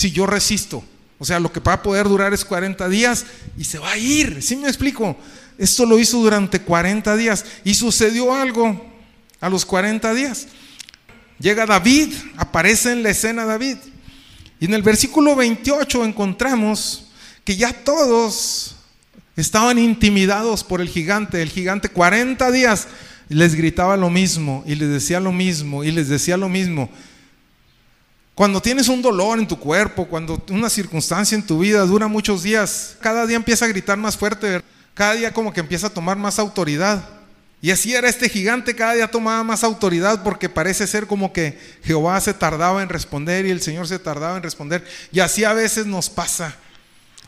si yo resisto. O sea, lo que va a poder durar es 40 días y se va a ir. ¿Sí me explico? Esto lo hizo durante 40 días y sucedió algo a los 40 días. Llega David, aparece en la escena David. Y en el versículo 28 encontramos que ya todos estaban intimidados por el gigante. El gigante 40 días les gritaba lo mismo y les decía lo mismo y les decía lo mismo. Cuando tienes un dolor en tu cuerpo, cuando una circunstancia en tu vida dura muchos días, cada día empieza a gritar más fuerte, cada día como que empieza a tomar más autoridad. Y así era este gigante, cada día tomaba más autoridad porque parece ser como que Jehová se tardaba en responder y el Señor se tardaba en responder. Y así a veces nos pasa.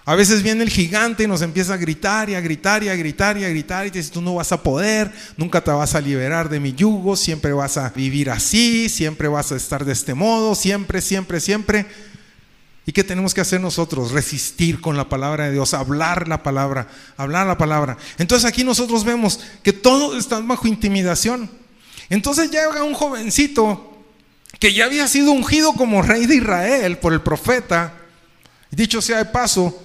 A veces viene el gigante y nos empieza a gritar y a gritar y a gritar y a gritar y te dice, tú no vas a poder, nunca te vas a liberar de mi yugo, siempre vas a vivir así, siempre vas a estar de este modo, siempre, siempre, siempre. ¿Y qué tenemos que hacer nosotros? Resistir con la palabra de Dios, hablar la palabra, hablar la palabra. Entonces aquí nosotros vemos que todos están bajo intimidación. Entonces llega un jovencito que ya había sido ungido como rey de Israel por el profeta. Dicho sea de paso,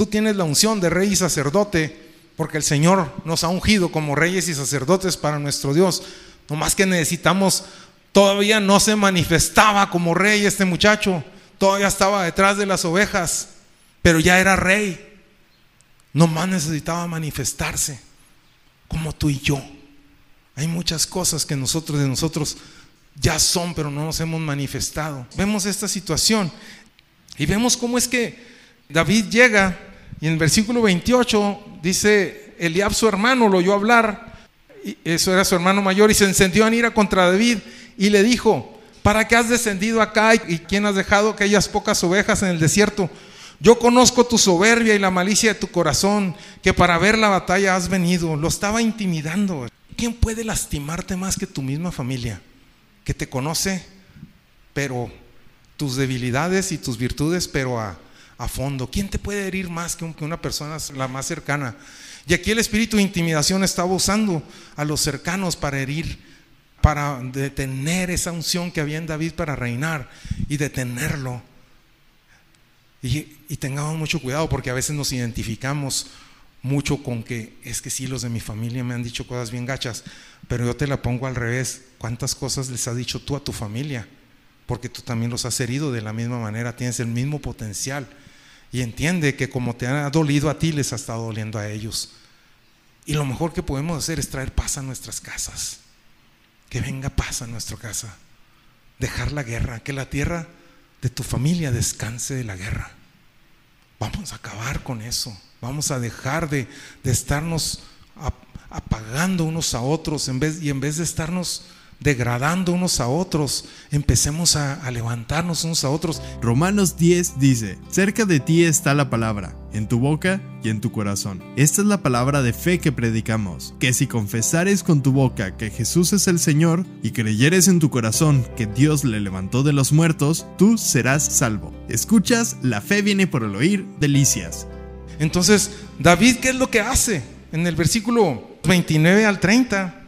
Tú tienes la unción de rey y sacerdote porque el Señor nos ha ungido como reyes y sacerdotes para nuestro Dios. No más que necesitamos, todavía no se manifestaba como rey este muchacho, todavía estaba detrás de las ovejas, pero ya era rey. No más necesitaba manifestarse como tú y yo. Hay muchas cosas que nosotros de nosotros ya son, pero no nos hemos manifestado. Vemos esta situación y vemos cómo es que David llega y en el versículo 28 dice, Eliab su hermano lo oyó hablar, y eso era su hermano mayor, y se encendió en ira contra David y le dijo, ¿para qué has descendido acá y quién has dejado aquellas pocas ovejas en el desierto? Yo conozco tu soberbia y la malicia de tu corazón, que para ver la batalla has venido. Lo estaba intimidando. ¿Quién puede lastimarte más que tu misma familia? Que te conoce, pero tus debilidades y tus virtudes, pero a a fondo. ¿Quién te puede herir más que una persona la más cercana? Y aquí el espíritu de intimidación estaba usando a los cercanos para herir, para detener esa unción que había en David para reinar y detenerlo. Y, tengamos mucho cuidado porque a veces nos identificamos mucho con que es que sí, los de mi familia me han dicho cosas bien gachas, pero yo te la pongo al revés. ¿Cuántas cosas les has dicho tú a tu familia? Porque tú también los has herido de la misma manera, tienes el mismo potencial. Y entiende que como te ha dolido a ti, les ha estado doliendo a ellos. Y lo mejor que podemos hacer es traer paz a nuestras casas. Que venga paz a nuestra casa. Dejar la guerra, que la tierra de tu familia descanse de la guerra. Vamos a acabar con eso. Vamos a dejar de, de estarnos apagando unos a otros y en vez de estarnos degradando unos a otros, empecemos a, a, levantarnos unos a otros. Romanos 10 dice, cerca de ti está la palabra, en tu boca y en tu corazón. Esta es la palabra de fe que predicamos, que si confesares con tu boca que Jesús es el Señor y creyeres en tu corazón que Dios le levantó de los muertos, tú serás salvo. Escuchas, la fe viene por el oír, delicias. Entonces, David, ¿qué es lo que hace? En el versículo 29 al 30.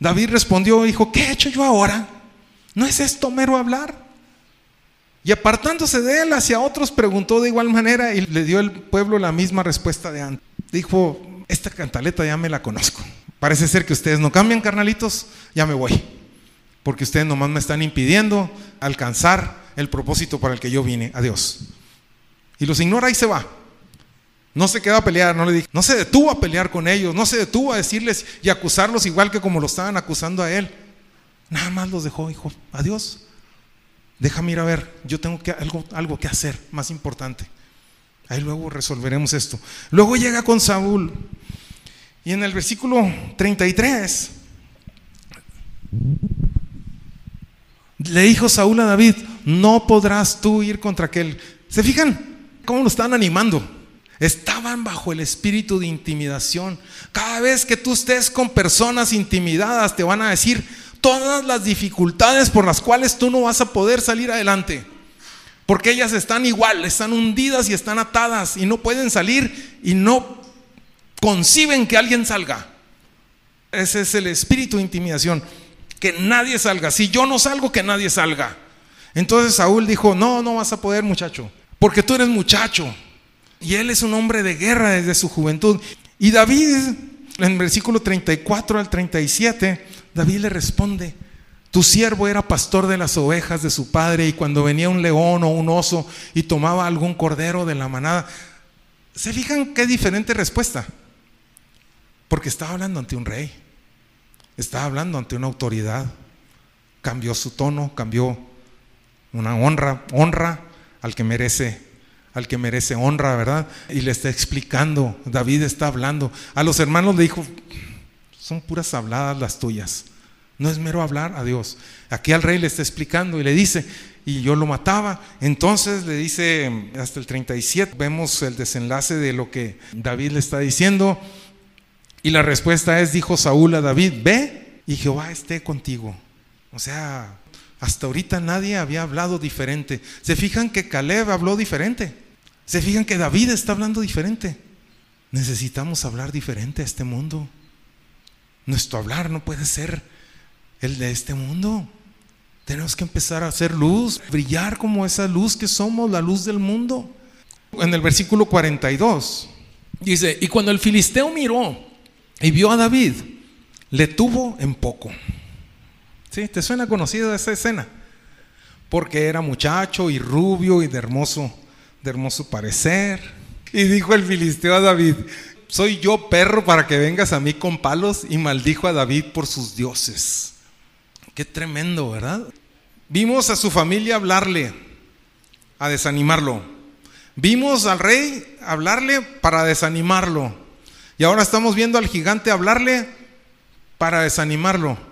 David respondió, dijo, ¿qué he hecho yo ahora? ¿No es esto mero hablar? Y apartándose de él hacia otros, preguntó de igual manera y le dio el pueblo la misma respuesta de antes. Dijo, esta cantaleta ya me la conozco. Parece ser que ustedes no cambian, carnalitos, ya me voy. Porque ustedes nomás me están impidiendo alcanzar el propósito para el que yo vine. Adiós. Y los ignora y se va. No se quedó a pelear, no le dije, no se detuvo a pelear con ellos, no se detuvo a decirles y acusarlos igual que como lo estaban acusando a él. Nada más los dejó, dijo, adiós. Déjame ir a ver, yo tengo algo, algo que hacer más importante. Ahí luego resolveremos esto. Luego llega con Saúl. Y en el versículo 33 le dijo Saúl a David, no podrás tú ir contra aquel. ¿Se fijan cómo lo están animando? Estaban bajo el espíritu de intimidación. Cada vez que tú estés con personas intimidadas, te van a decir todas las dificultades por las cuales tú no vas a poder salir adelante. Porque ellas están igual, están hundidas y están atadas y no pueden salir y no conciben que alguien salga. Ese es el espíritu de intimidación. Que nadie salga. Si yo no salgo, que nadie salga. Entonces Saúl dijo, no, no vas a poder muchacho. Porque tú eres muchacho. Y él es un hombre de guerra desde su juventud. Y David, en versículo 34 al 37, David le responde, tu siervo era pastor de las ovejas de su padre y cuando venía un león o un oso y tomaba algún cordero de la manada, ¿se fijan qué diferente respuesta? Porque estaba hablando ante un rey, estaba hablando ante una autoridad, cambió su tono, cambió una honra, honra al que merece al que merece honra, ¿verdad? Y le está explicando, David está hablando. A los hermanos le dijo, son puras habladas las tuyas. No es mero hablar a Dios. Aquí al rey le está explicando y le dice, y yo lo mataba. Entonces le dice, hasta el 37, vemos el desenlace de lo que David le está diciendo. Y la respuesta es, dijo Saúl a David, ve y Jehová esté contigo. O sea, hasta ahorita nadie había hablado diferente. ¿Se fijan que Caleb habló diferente? ¿Se fijan que David está hablando diferente? Necesitamos hablar diferente a este mundo. Nuestro hablar no puede ser el de este mundo. Tenemos que empezar a hacer luz, brillar como esa luz que somos, la luz del mundo. En el versículo 42 dice, y cuando el filisteo miró y vio a David, le tuvo en poco. ¿Sí? ¿Te suena conocida esa escena? Porque era muchacho y rubio y de hermoso, de hermoso parecer. Y dijo el filisteo a David, soy yo perro para que vengas a mí con palos y maldijo a David por sus dioses. Qué tremendo, ¿verdad? Vimos a su familia hablarle, a desanimarlo. Vimos al rey hablarle para desanimarlo. Y ahora estamos viendo al gigante hablarle para desanimarlo.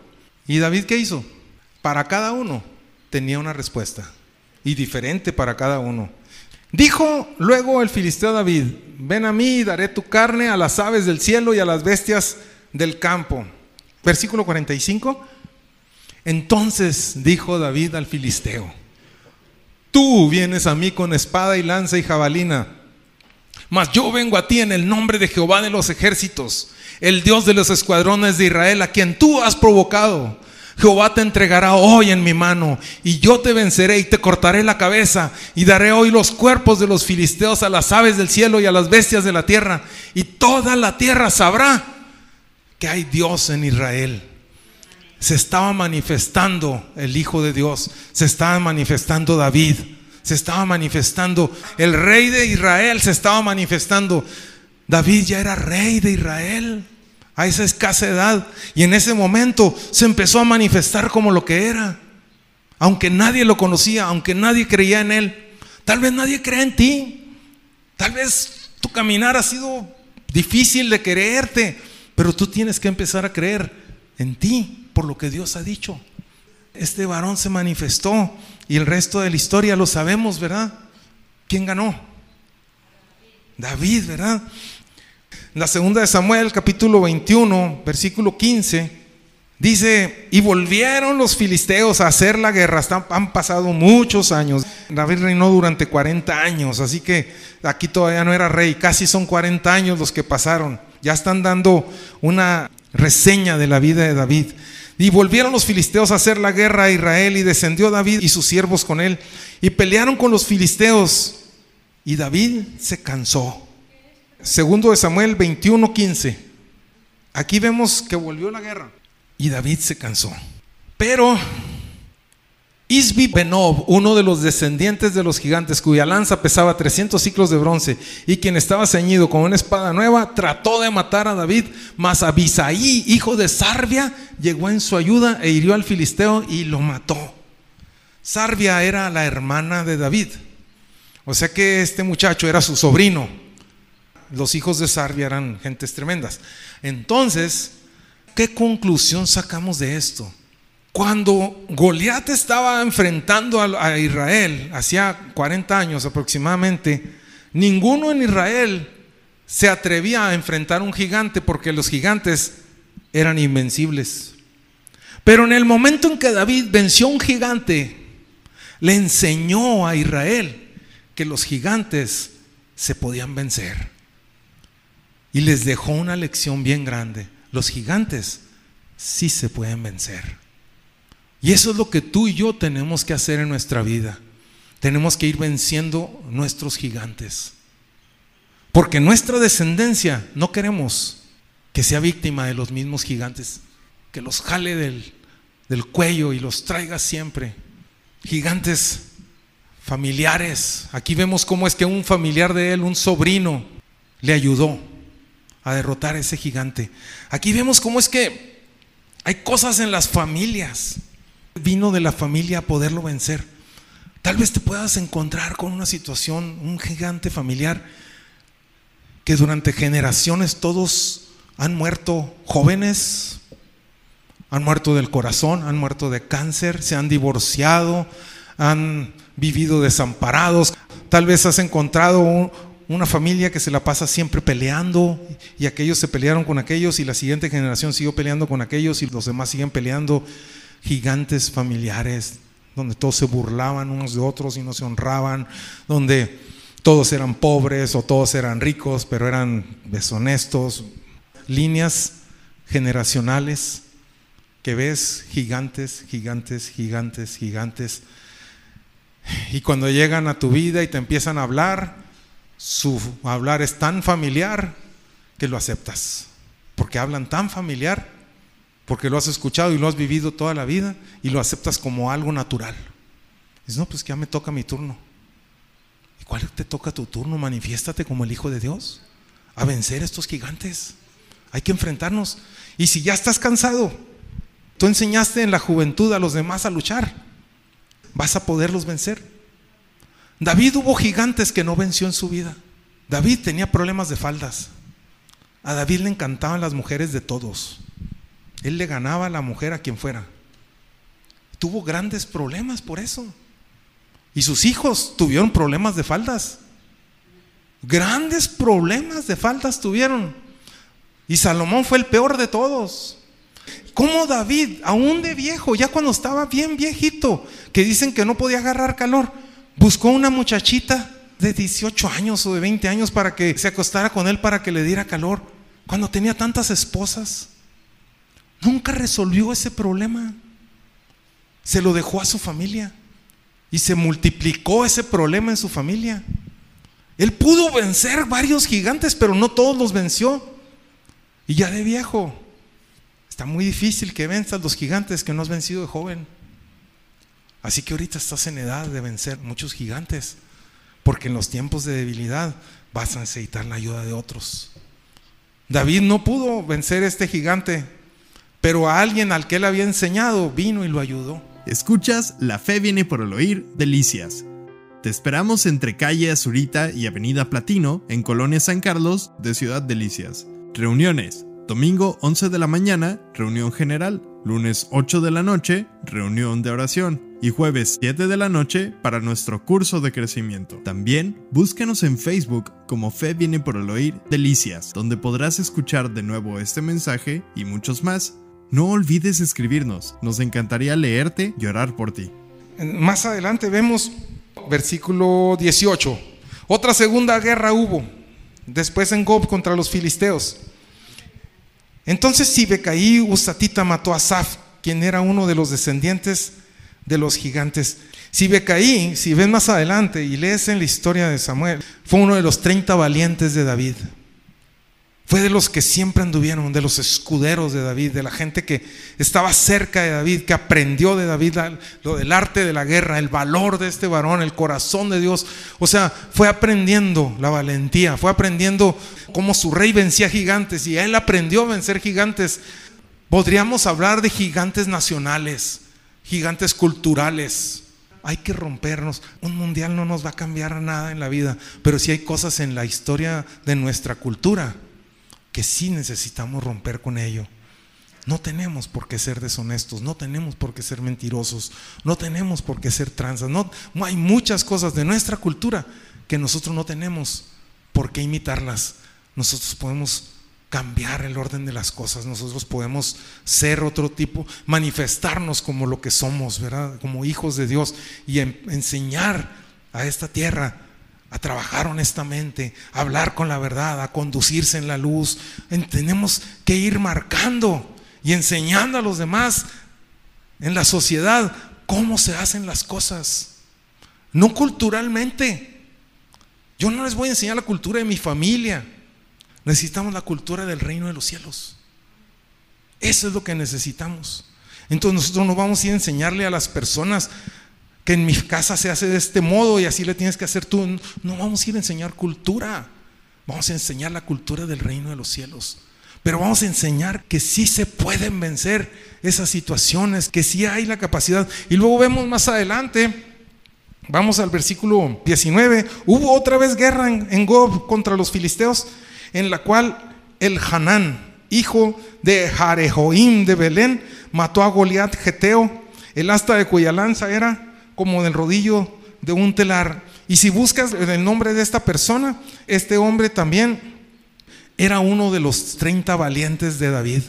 ¿Y David qué hizo? Para cada uno tenía una respuesta y diferente para cada uno. Dijo luego el filisteo David, ven a mí y daré tu carne a las aves del cielo y a las bestias del campo. Versículo 45. Entonces dijo David al filisteo, tú vienes a mí con espada y lanza y jabalina, mas yo vengo a ti en el nombre de Jehová de los ejércitos el Dios de los escuadrones de Israel, a quien tú has provocado. Jehová te entregará hoy en mi mano y yo te venceré y te cortaré la cabeza y daré hoy los cuerpos de los filisteos a las aves del cielo y a las bestias de la tierra y toda la tierra sabrá que hay Dios en Israel. Se estaba manifestando el Hijo de Dios, se estaba manifestando David, se estaba manifestando el rey de Israel, se estaba manifestando. David ya era rey de Israel a esa escasa edad. Y en ese momento se empezó a manifestar como lo que era. Aunque nadie lo conocía, aunque nadie creía en él. Tal vez nadie cree en ti. Tal vez tu caminar ha sido difícil de creerte. Pero tú tienes que empezar a creer en ti por lo que Dios ha dicho. Este varón se manifestó y el resto de la historia lo sabemos, ¿verdad? ¿Quién ganó? David, ¿verdad? La segunda de Samuel, capítulo 21, versículo 15, dice, y volvieron los filisteos a hacer la guerra. han pasado muchos años. David reinó durante 40 años, así que aquí todavía no era rey. Casi son 40 años los que pasaron. Ya están dando una reseña de la vida de David. Y volvieron los filisteos a hacer la guerra a Israel y descendió David y sus siervos con él y pelearon con los filisteos. Y David se cansó Segundo de Samuel 21:15. Aquí vemos que volvió la guerra y David se cansó. Pero Isbi Benob, uno de los descendientes de los gigantes, cuya lanza pesaba 300 ciclos de bronce y quien estaba ceñido con una espada nueva, trató de matar a David, mas Abisaí, hijo de Sarbia, llegó en su ayuda e hirió al filisteo y lo mató. Sarbia era la hermana de David. O sea que este muchacho era su sobrino los hijos de Sarbia eran gentes tremendas. Entonces, ¿qué conclusión sacamos de esto? Cuando Goliat estaba enfrentando a Israel, hacía 40 años aproximadamente, ninguno en Israel se atrevía a enfrentar a un gigante porque los gigantes eran invencibles. Pero en el momento en que David venció a un gigante, le enseñó a Israel que los gigantes se podían vencer. Y les dejó una lección bien grande. Los gigantes sí se pueden vencer. Y eso es lo que tú y yo tenemos que hacer en nuestra vida. Tenemos que ir venciendo nuestros gigantes. Porque nuestra descendencia no queremos que sea víctima de los mismos gigantes, que los jale del, del cuello y los traiga siempre. Gigantes familiares. Aquí vemos cómo es que un familiar de él, un sobrino, le ayudó a derrotar a ese gigante. Aquí vemos cómo es que hay cosas en las familias. Vino de la familia a poderlo vencer. Tal vez te puedas encontrar con una situación, un gigante familiar, que durante generaciones todos han muerto jóvenes, han muerto del corazón, han muerto de cáncer, se han divorciado, han vivido desamparados. Tal vez has encontrado un, una familia que se la pasa siempre peleando y aquellos se pelearon con aquellos y la siguiente generación siguió peleando con aquellos y los demás siguen peleando. Gigantes familiares donde todos se burlaban unos de otros y no se honraban, donde todos eran pobres o todos eran ricos, pero eran deshonestos. Líneas generacionales que ves gigantes, gigantes, gigantes, gigantes. Y cuando llegan a tu vida y te empiezan a hablar, su hablar es tan familiar que lo aceptas. Porque hablan tan familiar, porque lo has escuchado y lo has vivido toda la vida y lo aceptas como algo natural. Dices, no, pues que ya me toca mi turno. ¿Y cuál te toca tu turno? Manifiéstate como el Hijo de Dios a vencer estos gigantes. Hay que enfrentarnos. Y si ya estás cansado, tú enseñaste en la juventud a los demás a luchar, vas a poderlos vencer. David hubo gigantes que no venció en su vida. David tenía problemas de faldas. A David le encantaban las mujeres de todos. Él le ganaba a la mujer a quien fuera. Tuvo grandes problemas por eso. Y sus hijos tuvieron problemas de faldas. Grandes problemas de faldas tuvieron. Y Salomón fue el peor de todos. Como David, aún de viejo, ya cuando estaba bien viejito, que dicen que no podía agarrar calor, Buscó una muchachita de 18 años o de 20 años para que se acostara con él para que le diera calor, cuando tenía tantas esposas. Nunca resolvió ese problema. se lo dejó a su familia. Y se multiplicó ese problema en su familia. Él pudo vencer varios gigantes, pero no todos los venció. Y ya de viejo, está muy difícil que venzas los gigantes que no has vencido de joven. Así que ahorita estás en edad de vencer muchos gigantes, porque en los tiempos de debilidad vas a necesitar la ayuda de otros. David no pudo vencer este gigante, pero a alguien al que él había enseñado vino y lo ayudó. Escuchas La Fe viene por el oír, Delicias. Te esperamos entre calle Azurita y Avenida Platino, en Colonia San Carlos, de Ciudad Delicias. Reuniones. Domingo 11 de la mañana, reunión general. Lunes 8 de la noche, reunión de oración. Y jueves 7 de la noche para nuestro curso de crecimiento. También búscanos en Facebook como Fe viene por el oír Delicias, donde podrás escuchar de nuevo este mensaje y muchos más. No olvides escribirnos, nos encantaría leerte y orar por ti. Más adelante vemos versículo 18. Otra segunda guerra hubo, después en Gob contra los filisteos. Entonces Sibecaí Usatita mató a Saf, quien era uno de los descendientes de los gigantes. Sibecaí, si ves más adelante y lees en la historia de Samuel, fue uno de los 30 valientes de David. Fue de los que siempre anduvieron, de los escuderos de David, de la gente que estaba cerca de David, que aprendió de David lo del arte de la guerra, el valor de este varón, el corazón de Dios. O sea, fue aprendiendo la valentía, fue aprendiendo cómo su rey vencía gigantes y él aprendió a vencer gigantes. Podríamos hablar de gigantes nacionales, gigantes culturales. Hay que rompernos. Un mundial no nos va a cambiar nada en la vida, pero sí hay cosas en la historia de nuestra cultura que sí necesitamos romper con ello. No tenemos por qué ser deshonestos, no tenemos por qué ser mentirosos, no tenemos por qué ser transas. No, hay muchas cosas de nuestra cultura que nosotros no tenemos por qué imitarlas. Nosotros podemos cambiar el orden de las cosas, nosotros podemos ser otro tipo, manifestarnos como lo que somos, ¿verdad? Como hijos de Dios y enseñar a esta tierra a trabajar honestamente, a hablar con la verdad, a conducirse en la luz. Tenemos que ir marcando y enseñando a los demás en la sociedad cómo se hacen las cosas. No culturalmente. Yo no les voy a enseñar la cultura de mi familia. Necesitamos la cultura del reino de los cielos. Eso es lo que necesitamos. Entonces nosotros no vamos a ir a enseñarle a las personas que en mi casa se hace de este modo y así le tienes que hacer tú. No vamos a ir a enseñar cultura, vamos a enseñar la cultura del reino de los cielos. Pero vamos a enseñar que sí se pueden vencer esas situaciones, que sí hay la capacidad. Y luego vemos más adelante, vamos al versículo 19, hubo otra vez guerra en, Gob contra los filisteos, en la cual el Hanán, hijo de Jarejoim de Belén, mató a Goliat Geteo, el asta de cuya lanza era como del rodillo de un telar. Y si buscas el nombre de esta persona, este hombre también era uno de los 30 valientes de David.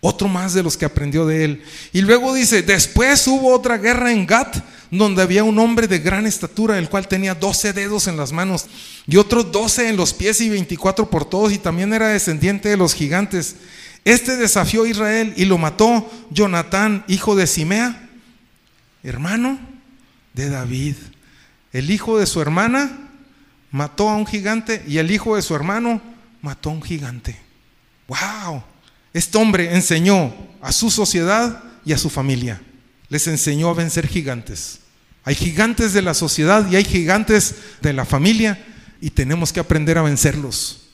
Otro más de los que aprendió de él. Y luego dice, después hubo otra guerra en Gat, donde había un hombre de gran estatura, el cual tenía 12 dedos en las manos y otros 12 en los pies y 24 por todos, y también era descendiente de los gigantes. Este desafió a Israel y lo mató Jonatán, hijo de Simea hermano de David. El hijo de su hermana mató a un gigante y el hijo de su hermano mató a un gigante. ¡Wow! Este hombre enseñó a su sociedad y a su familia. Les enseñó a vencer gigantes. Hay gigantes de la sociedad y hay gigantes de la familia y tenemos que aprender a vencerlos.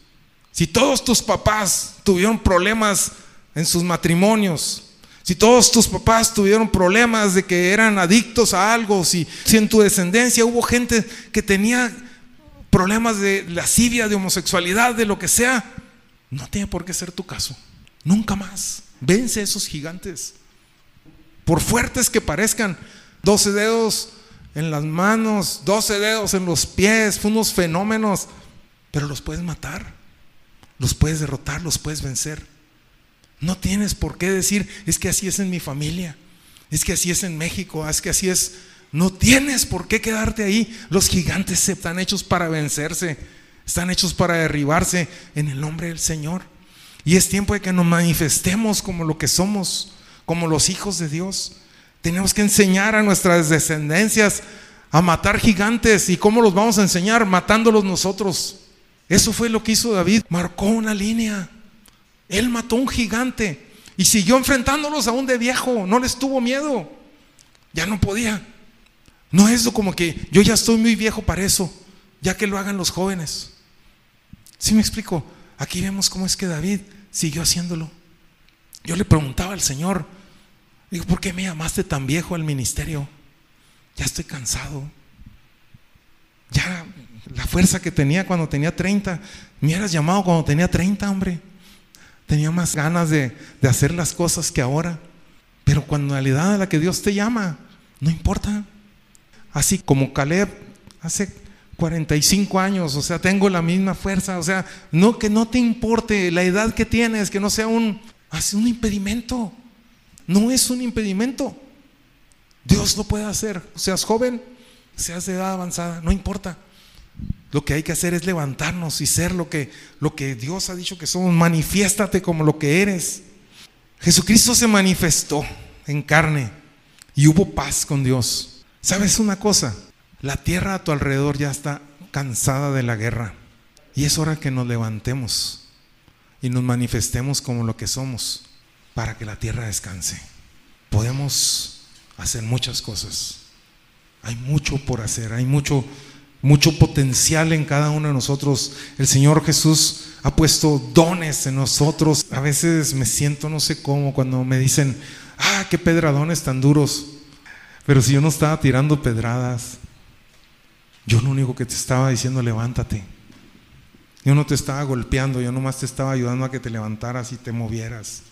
Si todos tus papás tuvieron problemas en sus matrimonios, si todos tus papás tuvieron problemas de que eran adictos a algo, si, si en tu descendencia hubo gente que tenía problemas de lascivia, de homosexualidad, de lo que sea, no tiene por qué ser tu caso. Nunca más. Vence a esos gigantes. Por fuertes que parezcan, 12 dedos en las manos, 12 dedos en los pies, unos fenómenos, pero los puedes matar, los puedes derrotar, los puedes vencer. No tienes por qué decir, es que así es en mi familia, es que así es en México, es que así es. No tienes por qué quedarte ahí. Los gigantes están hechos para vencerse, están hechos para derribarse en el nombre del Señor. Y es tiempo de que nos manifestemos como lo que somos, como los hijos de Dios. Tenemos que enseñar a nuestras descendencias a matar gigantes. ¿Y cómo los vamos a enseñar? Matándolos nosotros. Eso fue lo que hizo David. Marcó una línea. Él mató un gigante y siguió enfrentándolos aún de viejo. No les tuvo miedo. Ya no podía. No es como que yo ya estoy muy viejo para eso, ya que lo hagan los jóvenes. ¿Sí me explico? Aquí vemos cómo es que David siguió haciéndolo. Yo le preguntaba al Señor, digo, ¿por qué me llamaste tan viejo al ministerio? Ya estoy cansado. Ya la fuerza que tenía cuando tenía 30, me hubieras llamado cuando tenía 30, hombre. Tenía más ganas de, de hacer las cosas que ahora. Pero cuando la edad a la que Dios te llama, no importa. Así como Caleb hace 45 años, o sea, tengo la misma fuerza, o sea, no que no te importe la edad que tienes, que no sea un, hace un impedimento. No es un impedimento. Dios lo puede hacer. Seas joven, seas de edad avanzada, no importa. Lo que hay que hacer es levantarnos y ser lo que, lo que Dios ha dicho que somos. Manifiéstate como lo que eres. Jesucristo se manifestó en carne y hubo paz con Dios. ¿Sabes una cosa? La tierra a tu alrededor ya está cansada de la guerra. Y es hora que nos levantemos y nos manifestemos como lo que somos para que la tierra descanse. Podemos hacer muchas cosas. Hay mucho por hacer, hay mucho mucho potencial en cada uno de nosotros. El Señor Jesús ha puesto dones en nosotros. A veces me siento no sé cómo cuando me dicen, ah, qué pedradones tan duros. Pero si yo no estaba tirando pedradas, yo lo único que te estaba diciendo, levántate. Yo no te estaba golpeando, yo nomás te estaba ayudando a que te levantaras y te movieras.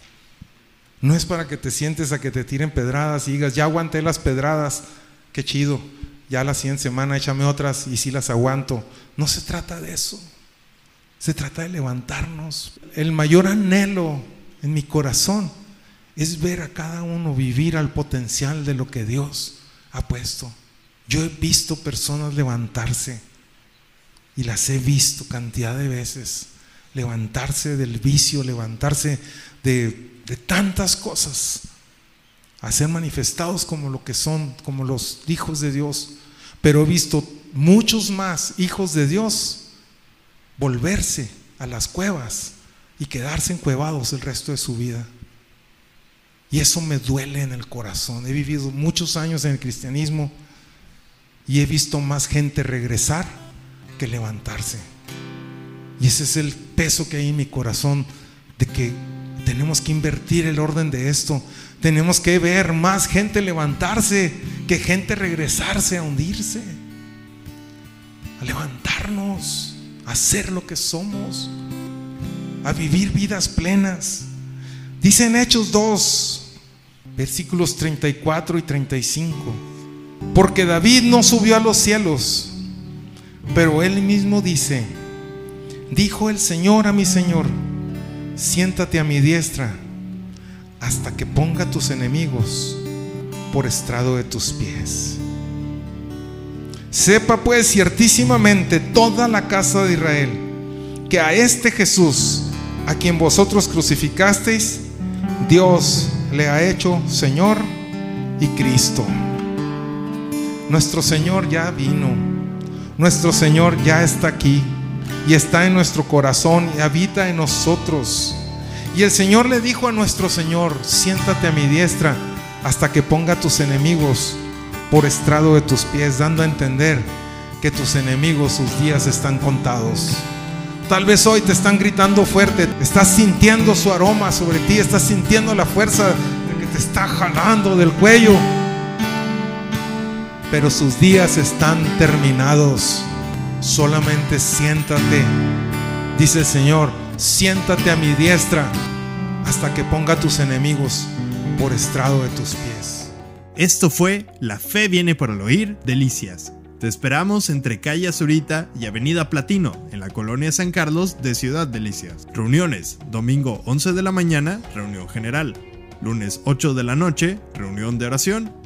No es para que te sientes a que te tiren pedradas y digas, ya aguanté las pedradas, qué chido ya la siguiente semana échame otras y si las aguanto. No se trata de eso. Se trata de levantarnos. El mayor anhelo en mi corazón es ver a cada uno vivir al potencial de lo que Dios ha puesto. Yo he visto personas levantarse y las he visto cantidad de veces. Levantarse del vicio, levantarse de, de tantas cosas a ser manifestados como lo que son, como los hijos de Dios. Pero he visto muchos más hijos de Dios volverse a las cuevas y quedarse encuevados el resto de su vida. Y eso me duele en el corazón. He vivido muchos años en el cristianismo y he visto más gente regresar que levantarse. Y ese es el peso que hay en mi corazón de que tenemos que invertir el orden de esto. Tenemos que ver más gente levantarse que gente regresarse a hundirse. A levantarnos, a ser lo que somos, a vivir vidas plenas. Dice en Hechos 2, versículos 34 y 35. Porque David no subió a los cielos, pero él mismo dice, dijo el Señor a mi Señor, siéntate a mi diestra hasta que ponga tus enemigos por estrado de tus pies. Sepa pues ciertísimamente toda la casa de Israel que a este Jesús, a quien vosotros crucificasteis, Dios le ha hecho Señor y Cristo. Nuestro Señor ya vino, nuestro Señor ya está aquí y está en nuestro corazón y habita en nosotros. Y el Señor le dijo a nuestro Señor, siéntate a mi diestra hasta que ponga tus enemigos por estrado de tus pies, dando a entender que tus enemigos sus días están contados. Tal vez hoy te están gritando fuerte, estás sintiendo su aroma sobre ti, estás sintiendo la fuerza de que te está jalando del cuello. Pero sus días están terminados. Solamente siéntate, dice el Señor siéntate a mi diestra hasta que ponga tus enemigos por estrado de tus pies. Esto fue La Fe viene por el oír, Delicias. Te esperamos entre calle Azurita y Avenida Platino, en la colonia San Carlos de Ciudad Delicias. Reuniones, domingo 11 de la mañana, reunión general. Lunes 8 de la noche, reunión de oración